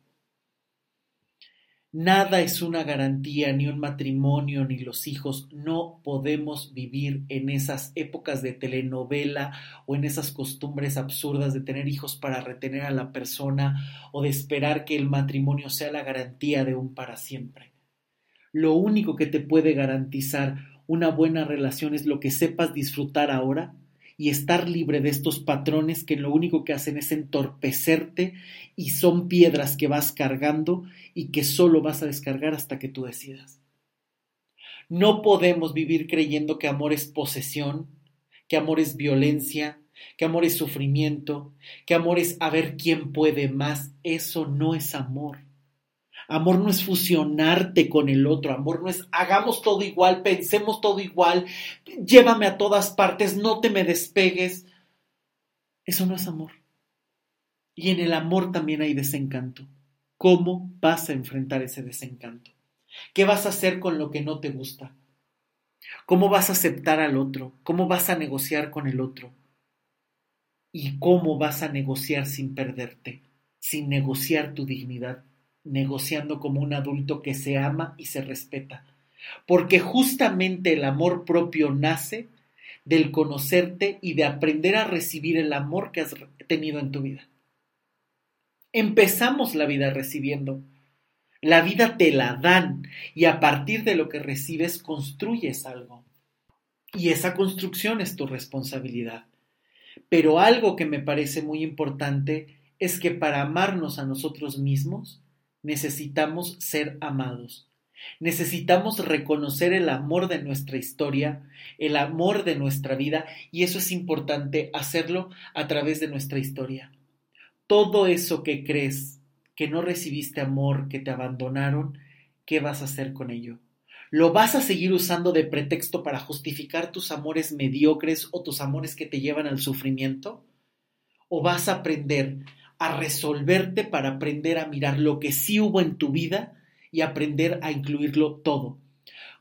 Nada es una garantía, ni un matrimonio, ni los hijos. No podemos vivir en esas épocas de telenovela o en esas costumbres absurdas de tener hijos para retener a la persona o de esperar que el matrimonio sea la garantía de un para siempre. Lo único que te puede garantizar una buena relación es lo que sepas disfrutar ahora y estar libre de estos patrones que lo único que hacen es entorpecerte y son piedras que vas cargando y que solo vas a descargar hasta que tú decidas. No podemos vivir creyendo que amor es posesión, que amor es violencia, que amor es sufrimiento, que amor es a ver quién puede más. Eso no es amor. Amor no es fusionarte con el otro, amor no es hagamos todo igual, pensemos todo igual, llévame a todas partes, no te me despegues. Eso no es amor. Y en el amor también hay desencanto. ¿Cómo vas a enfrentar ese desencanto? ¿Qué vas a hacer con lo que no te gusta? ¿Cómo vas a aceptar al otro? ¿Cómo vas a negociar con el otro? ¿Y cómo vas a negociar sin perderte, sin negociar tu dignidad? Negociando como un adulto que se ama y se respeta. Porque justamente el amor propio nace del conocerte y de aprender a recibir el amor que has tenido en tu vida. Empezamos la vida recibiendo. La vida te la dan y a partir de lo que recibes construyes algo. Y esa construcción es tu responsabilidad. Pero algo que me parece muy importante es que para amarnos a nosotros mismos necesitamos ser amados. Necesitamos reconocer el amor de nuestra historia, el amor de nuestra vida, y eso es importante hacerlo a través de nuestra historia. Todo eso que crees que no recibiste amor, que te abandonaron, ¿qué vas a hacer con ello? ¿Lo vas a seguir usando de pretexto para justificar tus amores mediocres o tus amores que te llevan al sufrimiento? ¿O vas a aprender a resolverte para aprender a mirar lo que sí hubo en tu vida y aprender a incluirlo todo?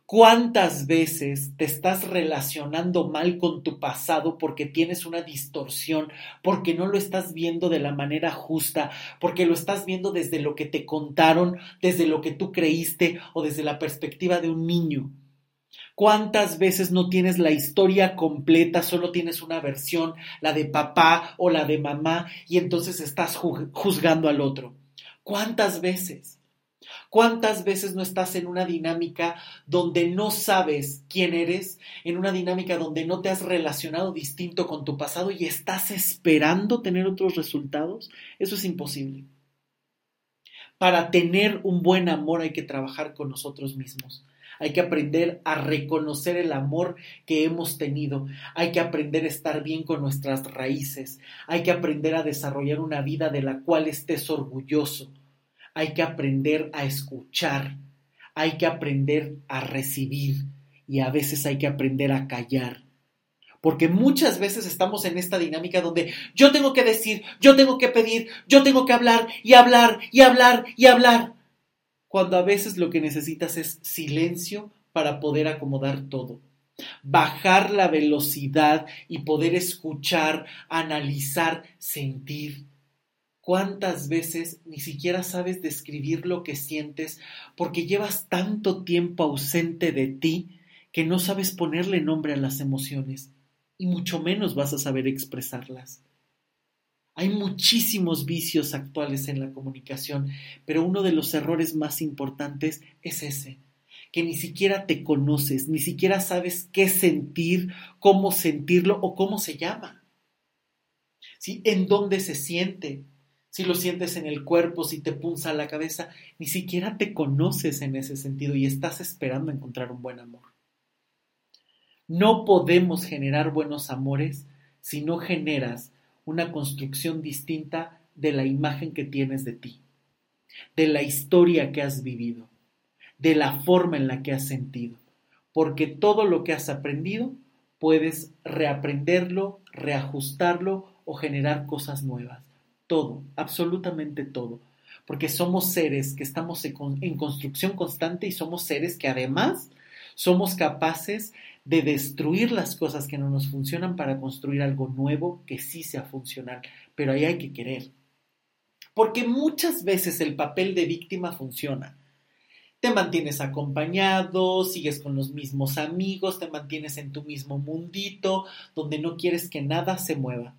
¿Cuántas veces te estás relacionando mal con tu pasado porque tienes una distorsión, porque no lo estás viendo de la manera justa, porque lo estás viendo desde lo que te contaron, desde lo que tú creíste o desde la perspectiva de un niño? ¿Cuántas veces no tienes la historia completa, solo tienes una versión, la de papá o la de mamá, y entonces estás juzgando al otro? ¿Cuántas veces? ¿Cuántas veces no estás en una dinámica donde no sabes quién eres, en una dinámica donde no te has relacionado distinto con tu pasado y estás esperando tener otros resultados? Eso es imposible. Para tener un buen amor hay que trabajar con nosotros mismos. Hay que aprender a reconocer el amor que hemos tenido. Hay que aprender a estar bien con nuestras raíces. Hay que aprender a desarrollar una vida de la cual estés orgulloso hay que aprender a escuchar, hay que aprender a recibir y a veces hay que aprender a callar. Porque muchas veces estamos en esta dinámica donde yo tengo que decir, yo tengo que pedir, yo tengo que hablar y hablar y hablar y hablar. Cuando a veces lo que necesitas es silencio para poder acomodar todo. Bajar la velocidad y poder escuchar, analizar, sentir. ¿Cuántas veces ni siquiera sabes describir lo que sientes porque llevas tanto tiempo ausente de ti que no sabes ponerle nombre a las emociones y mucho menos vas a saber expresarlas? Hay muchísimos vicios actuales en la comunicación, pero uno de los errores más importantes es ese, que ni siquiera te conoces, ni siquiera sabes qué sentir, cómo sentirlo o cómo se llama. ¿Sí? ¿En dónde se siente? si lo sientes en el cuerpo, si te punza la cabeza, ni siquiera te conoces en ese sentido y estás esperando encontrar un buen amor. No podemos generar buenos amores si no generas una construcción distinta de la imagen que tienes de ti, de la historia que has vivido, de la forma en la que has sentido, porque todo lo que has aprendido puedes reaprenderlo, reajustarlo o generar cosas nuevas. Todo, absolutamente todo, porque somos seres que estamos en construcción constante y somos seres que además somos capaces de destruir las cosas que no nos funcionan para construir algo nuevo que sí sea funcional, pero ahí hay que querer. Porque muchas veces el papel de víctima funciona. Te mantienes acompañado, sigues con los mismos amigos, te mantienes en tu mismo mundito, donde no quieres que nada se mueva.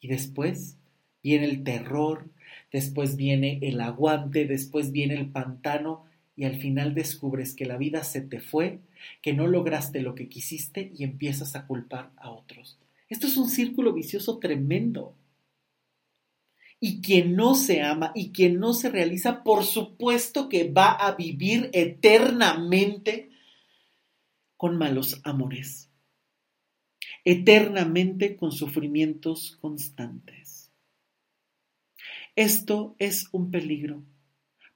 Y después viene el terror, después viene el aguante, después viene el pantano y al final descubres que la vida se te fue, que no lograste lo que quisiste y empiezas a culpar a otros. Esto es un círculo vicioso tremendo. Y quien no se ama y quien no se realiza, por supuesto que va a vivir eternamente con malos amores, eternamente con sufrimientos constantes. Esto es un peligro,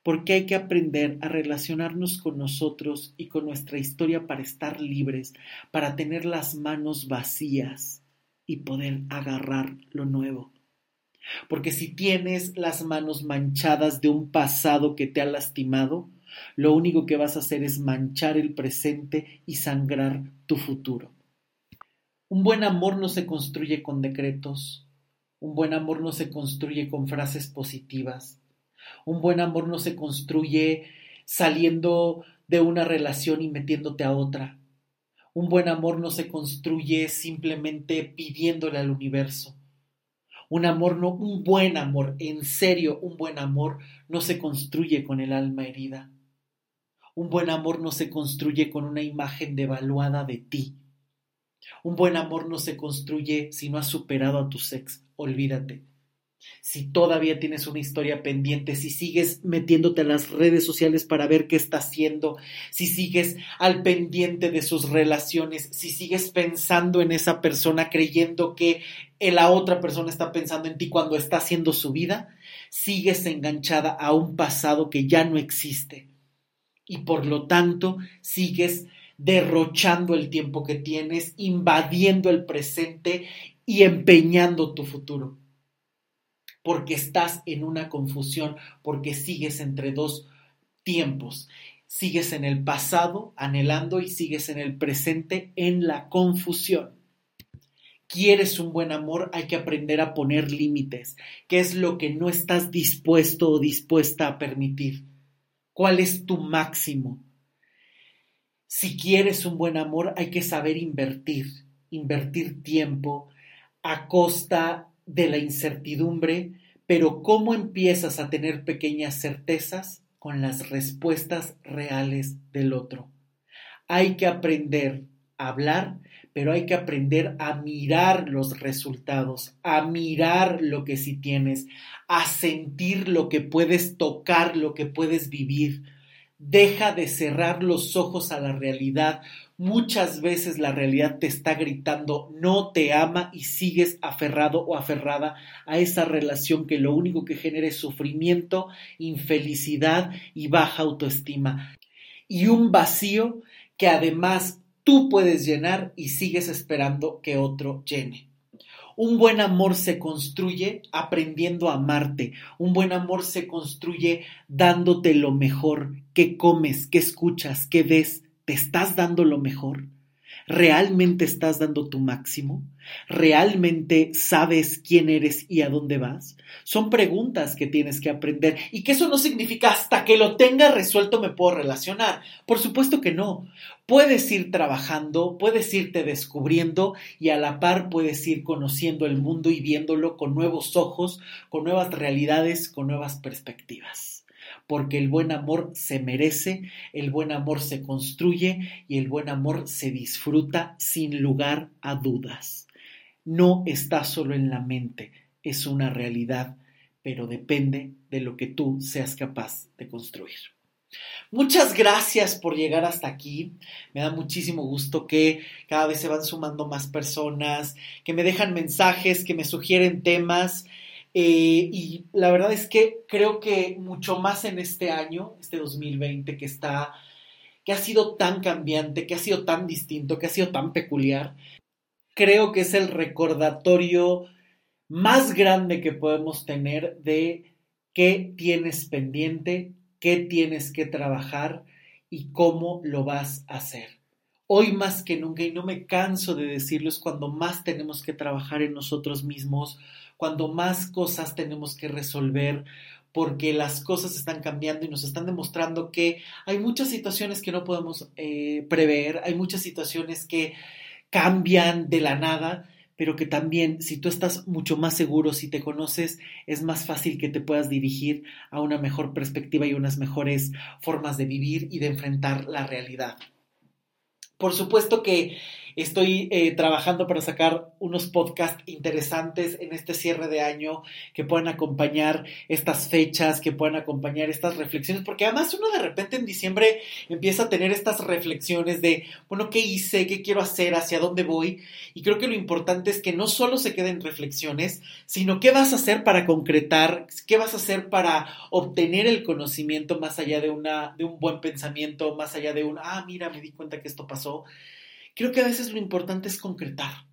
porque hay que aprender a relacionarnos con nosotros y con nuestra historia para estar libres, para tener las manos vacías y poder agarrar lo nuevo. Porque si tienes las manos manchadas de un pasado que te ha lastimado, lo único que vas a hacer es manchar el presente y sangrar tu futuro. Un buen amor no se construye con decretos, un buen amor no se construye con frases positivas. Un buen amor no se construye saliendo de una relación y metiéndote a otra. Un buen amor no se construye simplemente pidiéndole al universo. Un amor no, un buen amor, en serio, un buen amor no se construye con el alma herida. Un buen amor no se construye con una imagen devaluada de ti. Un buen amor no se construye si no has superado a tu ex olvídate. Si todavía tienes una historia pendiente, si sigues metiéndote a las redes sociales para ver qué está haciendo, si sigues al pendiente de sus relaciones, si sigues pensando en esa persona creyendo que la otra persona está pensando en ti cuando está haciendo su vida, sigues enganchada a un pasado que ya no existe. y por lo tanto sigues derrochando el tiempo que tienes, invadiendo el presente y empeñando tu futuro. Porque estás en una confusión, porque sigues entre dos tiempos. Sigues en el pasado anhelando y sigues en el presente en la confusión. Quieres un buen amor, hay que aprender a poner límites. ¿Qué es lo que no estás dispuesto o dispuesta a permitir? ¿Cuál es tu máximo? Si quieres un buen amor, hay que saber invertir, invertir tiempo a costa de la incertidumbre, pero ¿cómo empiezas a tener pequeñas certezas? Con las respuestas reales del otro. Hay que aprender a hablar, pero hay que aprender a mirar los resultados, a mirar lo que sí tienes, a sentir lo que puedes tocar, lo que puedes vivir Deja de cerrar los ojos a la realidad. Muchas veces la realidad te está gritando no te ama y sigues aferrado o aferrada a esa relación que lo único que genera es sufrimiento, infelicidad y baja autoestima. Y un vacío que además tú puedes llenar y sigues esperando que otro llene. Un buen amor se construye aprendiendo a amarte. Un buen amor se construye dándote lo mejor. ¿Qué comes? ¿Qué escuchas? ¿Qué ves? ¿Te estás dando lo mejor? ¿Realmente estás dando tu máximo? ¿Realmente sabes quién eres y a dónde vas? Son preguntas que tienes que aprender y que eso no significa hasta que lo tenga resuelto me puedo relacionar. Por supuesto que no. Puedes ir trabajando, puedes irte descubriendo y a la par puedes ir conociendo el mundo y viéndolo con nuevos ojos, con nuevas realidades, con nuevas perspectivas porque el buen amor se merece, el buen amor se construye y el buen amor se disfruta sin lugar a dudas. No está solo en la mente, es una realidad, pero depende de lo que tú seas capaz de construir. Muchas gracias por llegar hasta aquí. Me da muchísimo gusto que cada vez se van sumando más personas, que me dejan mensajes, que me sugieren temas. Eh, y la verdad es que creo que mucho más en este año, este 2020, que está, que ha sido tan cambiante, que ha sido tan distinto, que ha sido tan peculiar, creo que es el recordatorio más grande que podemos tener de qué tienes pendiente, qué tienes que trabajar y cómo lo vas a hacer. Hoy más que nunca, y no me canso de decirlo, es cuando más tenemos que trabajar en nosotros mismos, cuando más cosas tenemos que resolver, porque las cosas están cambiando y nos están demostrando que hay muchas situaciones que no podemos eh, prever, hay muchas situaciones que cambian de la nada, pero que también si tú estás mucho más seguro, si te conoces, es más fácil que te puedas dirigir a una mejor perspectiva y unas mejores formas de vivir y de enfrentar la realidad. Por supuesto que Estoy eh, trabajando para sacar unos podcasts interesantes en este cierre de año que puedan acompañar estas fechas, que puedan acompañar estas reflexiones, porque además uno de repente en diciembre empieza a tener estas reflexiones de, bueno, ¿qué hice? ¿Qué quiero hacer? ¿Hacia dónde voy? Y creo que lo importante es que no solo se queden reflexiones, sino qué vas a hacer para concretar, qué vas a hacer para obtener el conocimiento más allá de, una, de un buen pensamiento, más allá de un, ah, mira, me di cuenta que esto pasó Creo que a veces lo importante es concretar.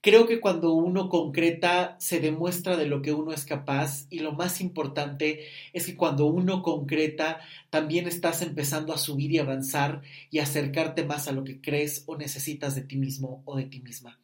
Creo que cuando uno concreta se demuestra de lo que uno es capaz y lo más importante es que cuando uno concreta también estás empezando a subir y avanzar y acercarte más a lo que crees o necesitas de ti mismo o de ti misma.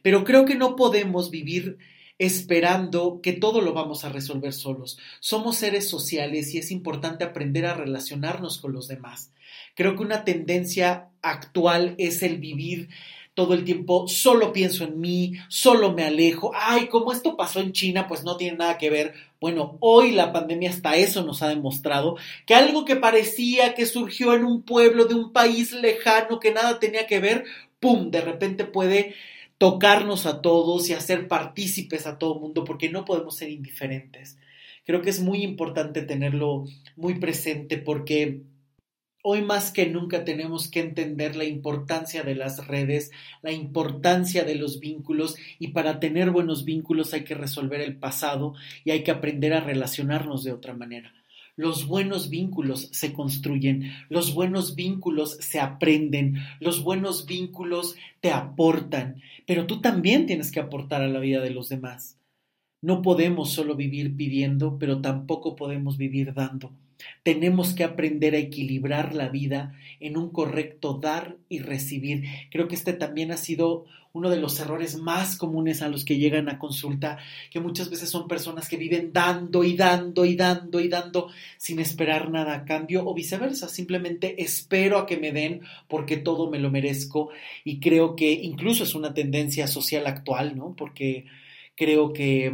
Pero creo que no podemos vivir esperando que todo lo vamos a resolver solos. Somos seres sociales y es importante aprender a relacionarnos con los demás. Creo que una tendencia actual es el vivir todo el tiempo, solo pienso en mí, solo me alejo, ay, como esto pasó en China, pues no tiene nada que ver. Bueno, hoy la pandemia hasta eso nos ha demostrado que algo que parecía que surgió en un pueblo de un país lejano que nada tenía que ver, ¡pum!, de repente puede tocarnos a todos y hacer partícipes a todo el mundo porque no podemos ser indiferentes. Creo que es muy importante tenerlo muy presente porque Hoy más que nunca tenemos que entender la importancia de las redes, la importancia de los vínculos y para tener buenos vínculos hay que resolver el pasado y hay que aprender a relacionarnos de otra manera. Los buenos vínculos se construyen, los buenos vínculos se aprenden, los buenos vínculos te aportan, pero tú también tienes que aportar a la vida de los demás. No podemos solo vivir pidiendo, pero tampoco podemos vivir dando. Tenemos que aprender a equilibrar la vida en un correcto dar y recibir. Creo que este también ha sido uno de los errores más comunes a los que llegan a consulta, que muchas veces son personas que viven dando y dando y dando y dando sin esperar nada a cambio o viceversa, simplemente espero a que me den porque todo me lo merezco y creo que incluso es una tendencia social actual, ¿no? Porque creo que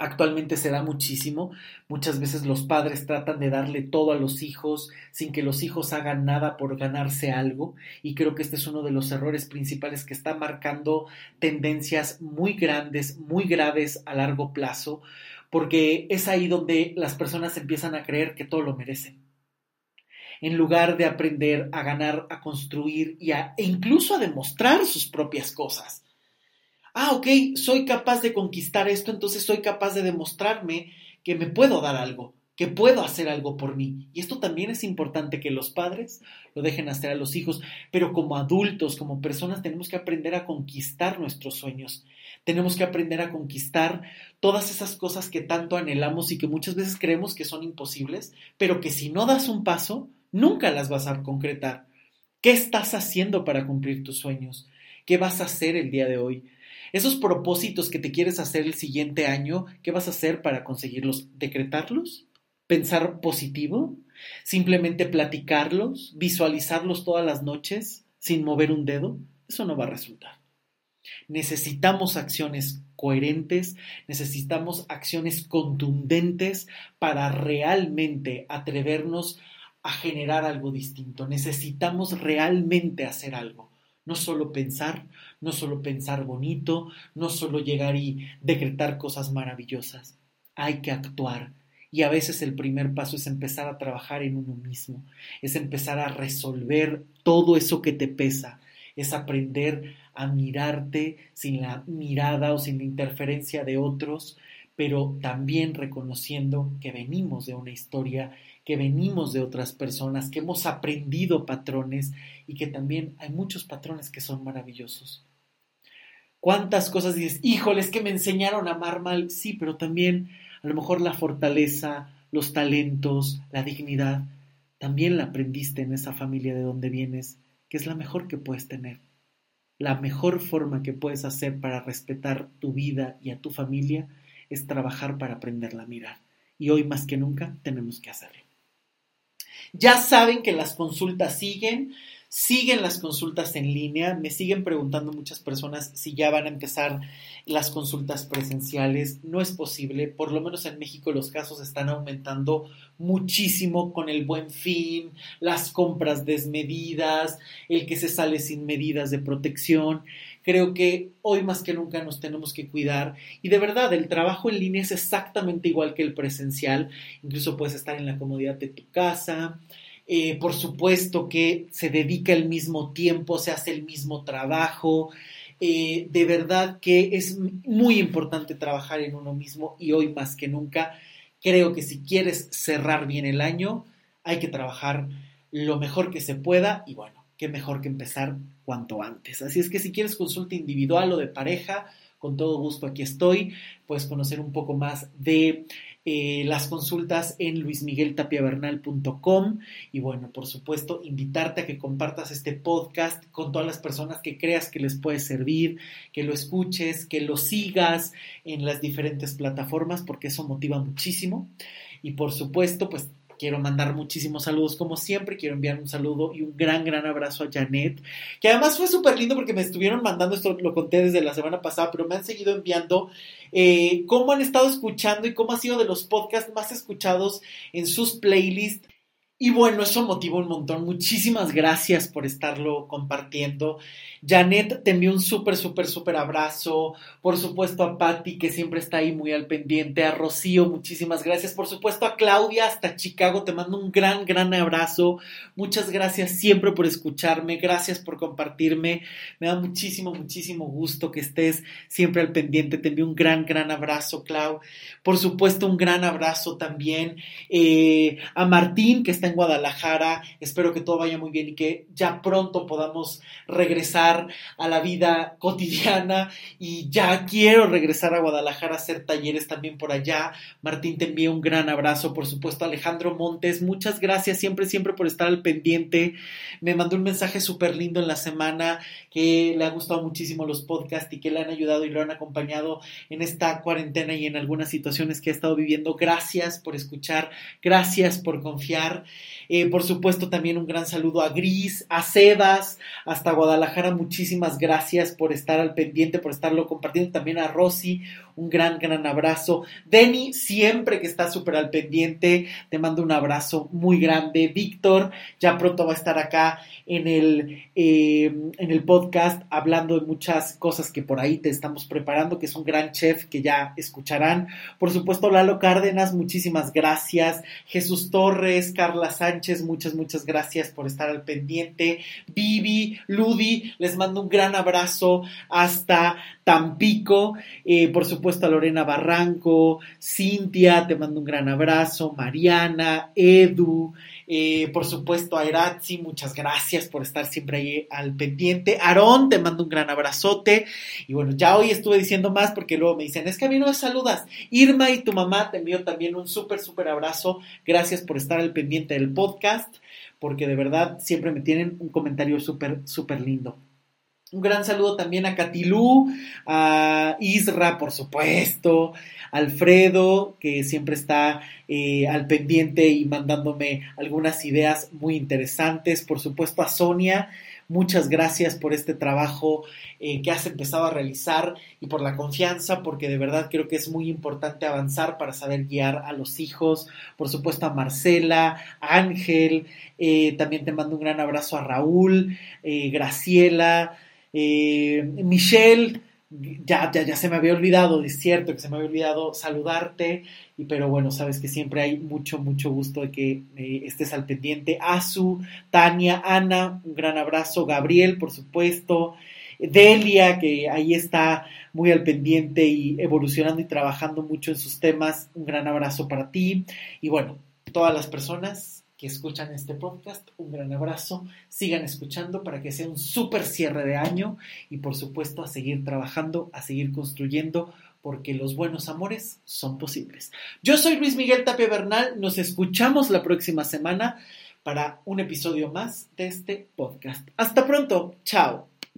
Actualmente se da muchísimo. Muchas veces los padres tratan de darle todo a los hijos sin que los hijos hagan nada por ganarse algo. Y creo que este es uno de los errores principales que está marcando tendencias muy grandes, muy graves a largo plazo, porque es ahí donde las personas empiezan a creer que todo lo merecen. En lugar de aprender a ganar, a construir y a, e incluso a demostrar sus propias cosas ah, ok, soy capaz de conquistar esto, entonces soy capaz de demostrarme que me puedo dar algo, que puedo hacer algo por mí. Y esto también es importante que los padres lo dejen hacer a los hijos, pero como adultos, como personas, tenemos que aprender a conquistar nuestros sueños. Tenemos que aprender a conquistar todas esas cosas que tanto anhelamos y que muchas veces creemos que son imposibles, pero que si no das un paso, nunca las vas a concretar. ¿Qué estás haciendo para cumplir tus sueños? ¿Qué vas a hacer el día de hoy? Esos propósitos que te quieres hacer el siguiente año, ¿qué vas a hacer para conseguirlos? ¿Decretarlos? ¿Pensar positivo? ¿Simplemente platicarlos? ¿Visualizarlos todas las noches sin mover un dedo? Eso no va a resultar. Necesitamos acciones coherentes, necesitamos acciones contundentes para realmente atrevernos a generar algo distinto. Necesitamos realmente hacer algo. No solo pensar, no solo pensar bonito, no solo llegar y decretar cosas maravillosas. Hay que actuar. Y a veces el primer paso es empezar a trabajar en uno mismo, es empezar a resolver todo eso que te pesa, es aprender a mirarte sin la mirada o sin la interferencia de otros, pero también reconociendo que venimos de una historia que venimos de otras personas, que hemos aprendido patrones y que también hay muchos patrones que son maravillosos. ¿Cuántas cosas dices, híjoles, que me enseñaron a amar mal? Sí, pero también a lo mejor la fortaleza, los talentos, la dignidad, también la aprendiste en esa familia de donde vienes, que es la mejor que puedes tener. La mejor forma que puedes hacer para respetar tu vida y a tu familia es trabajar para aprenderla a mirar. Y hoy más que nunca tenemos que hacerlo. Ya saben que las consultas siguen, siguen las consultas en línea, me siguen preguntando muchas personas si ya van a empezar las consultas presenciales. No es posible, por lo menos en México los casos están aumentando muchísimo con el buen fin, las compras desmedidas, el que se sale sin medidas de protección. Creo que hoy más que nunca nos tenemos que cuidar. Y de verdad el trabajo en línea es exactamente igual que el presencial, incluso puedes estar en la comodidad de tu casa, eh, por supuesto que se dedica el mismo tiempo, se hace el mismo trabajo, eh, de verdad que es muy importante trabajar en uno mismo y hoy más que nunca creo que si quieres cerrar bien el año hay que trabajar lo mejor que se pueda y bueno, qué mejor que empezar cuanto antes. Así es que si quieres consulta individual o de pareja, con todo gusto aquí estoy. Puedes conocer un poco más de eh, las consultas en luismigueltapiavernal.com y bueno, por supuesto, invitarte a que compartas este podcast con todas las personas que creas que les puede servir, que lo escuches, que lo sigas en las diferentes plataformas porque eso motiva muchísimo. Y por supuesto, pues quiero mandar muchísimos saludos como siempre. Quiero enviar un saludo y un gran, gran abrazo a Janet, que además fue súper lindo porque me estuvieron mandando, esto lo conté desde la semana pasada, pero me han seguido enviando eh, cómo han estado escuchando y cómo ha sido de los podcasts más escuchados en sus playlists. Y bueno, eso motiva un montón. Muchísimas gracias por estarlo compartiendo. Janet te envió un súper, súper, súper abrazo. Por supuesto a Patti, que siempre está ahí muy al pendiente. A Rocío, muchísimas gracias. Por supuesto a Claudia, hasta Chicago, te mando un gran, gran abrazo. Muchas gracias siempre por escucharme. Gracias por compartirme. Me da muchísimo, muchísimo gusto que estés siempre al pendiente. Te envío un gran, gran abrazo, Clau. Por supuesto, un gran abrazo también eh, a Martín, que está en Guadalajara. Espero que todo vaya muy bien y que ya pronto podamos regresar a la vida cotidiana y ya quiero regresar a Guadalajara a hacer talleres también por allá. Martín, te envío un gran abrazo, por supuesto, Alejandro Montes, muchas gracias siempre, siempre por estar al pendiente. Me mandó un mensaje súper lindo en la semana que le ha gustado muchísimo los podcasts y que le han ayudado y lo han acompañado en esta cuarentena y en algunas situaciones que ha estado viviendo. Gracias por escuchar, gracias por confiar. Eh, por supuesto, también un gran saludo a Gris, a Sebas, hasta Guadalajara. Muchísimas gracias por estar al pendiente, por estarlo compartiendo. También a Rosy, un gran, gran abrazo. Denny, siempre que está súper al pendiente, te mando un abrazo muy grande. Víctor, ya pronto va a estar acá en el, eh, en el podcast hablando de muchas cosas que por ahí te estamos preparando, que es un gran chef que ya escucharán. Por supuesto, Lalo Cárdenas, muchísimas gracias. Jesús Torres, Carla Sánchez muchas, muchas gracias por estar al pendiente. Vivi, Ludi, les mando un gran abrazo hasta Tampico. Eh, por supuesto a Lorena Barranco, Cintia, te mando un gran abrazo. Mariana, Edu. Eh, por supuesto, a Eratzi, muchas gracias por estar siempre ahí al pendiente. Aarón, te mando un gran abrazote. Y bueno, ya hoy estuve diciendo más porque luego me dicen, es que a mí no me saludas. Irma y tu mamá te envío también un súper, súper abrazo. Gracias por estar al pendiente del podcast, porque de verdad siempre me tienen un comentario súper, súper lindo. Un gran saludo también a Katilú, a Isra, por supuesto, Alfredo, que siempre está eh, al pendiente y mandándome algunas ideas muy interesantes. Por supuesto a Sonia, muchas gracias por este trabajo eh, que has empezado a realizar y por la confianza, porque de verdad creo que es muy importante avanzar para saber guiar a los hijos. Por supuesto a Marcela, Ángel, eh, también te mando un gran abrazo a Raúl, Graciela. Eh, Michelle, ya, ya, ya se me había olvidado, es cierto que se me había olvidado saludarte, y, pero bueno, sabes que siempre hay mucho, mucho gusto de que eh, estés al pendiente. Azu, Tania, Ana, un gran abrazo, Gabriel, por supuesto, Delia, que ahí está muy al pendiente y evolucionando y trabajando mucho en sus temas, un gran abrazo para ti, y bueno, todas las personas que escuchan este podcast, un gran abrazo, sigan escuchando para que sea un súper cierre de año y por supuesto a seguir trabajando, a seguir construyendo, porque los buenos amores son posibles. Yo soy Luis Miguel Tapia Bernal, nos escuchamos la próxima semana para un episodio más de este podcast. Hasta pronto, chao.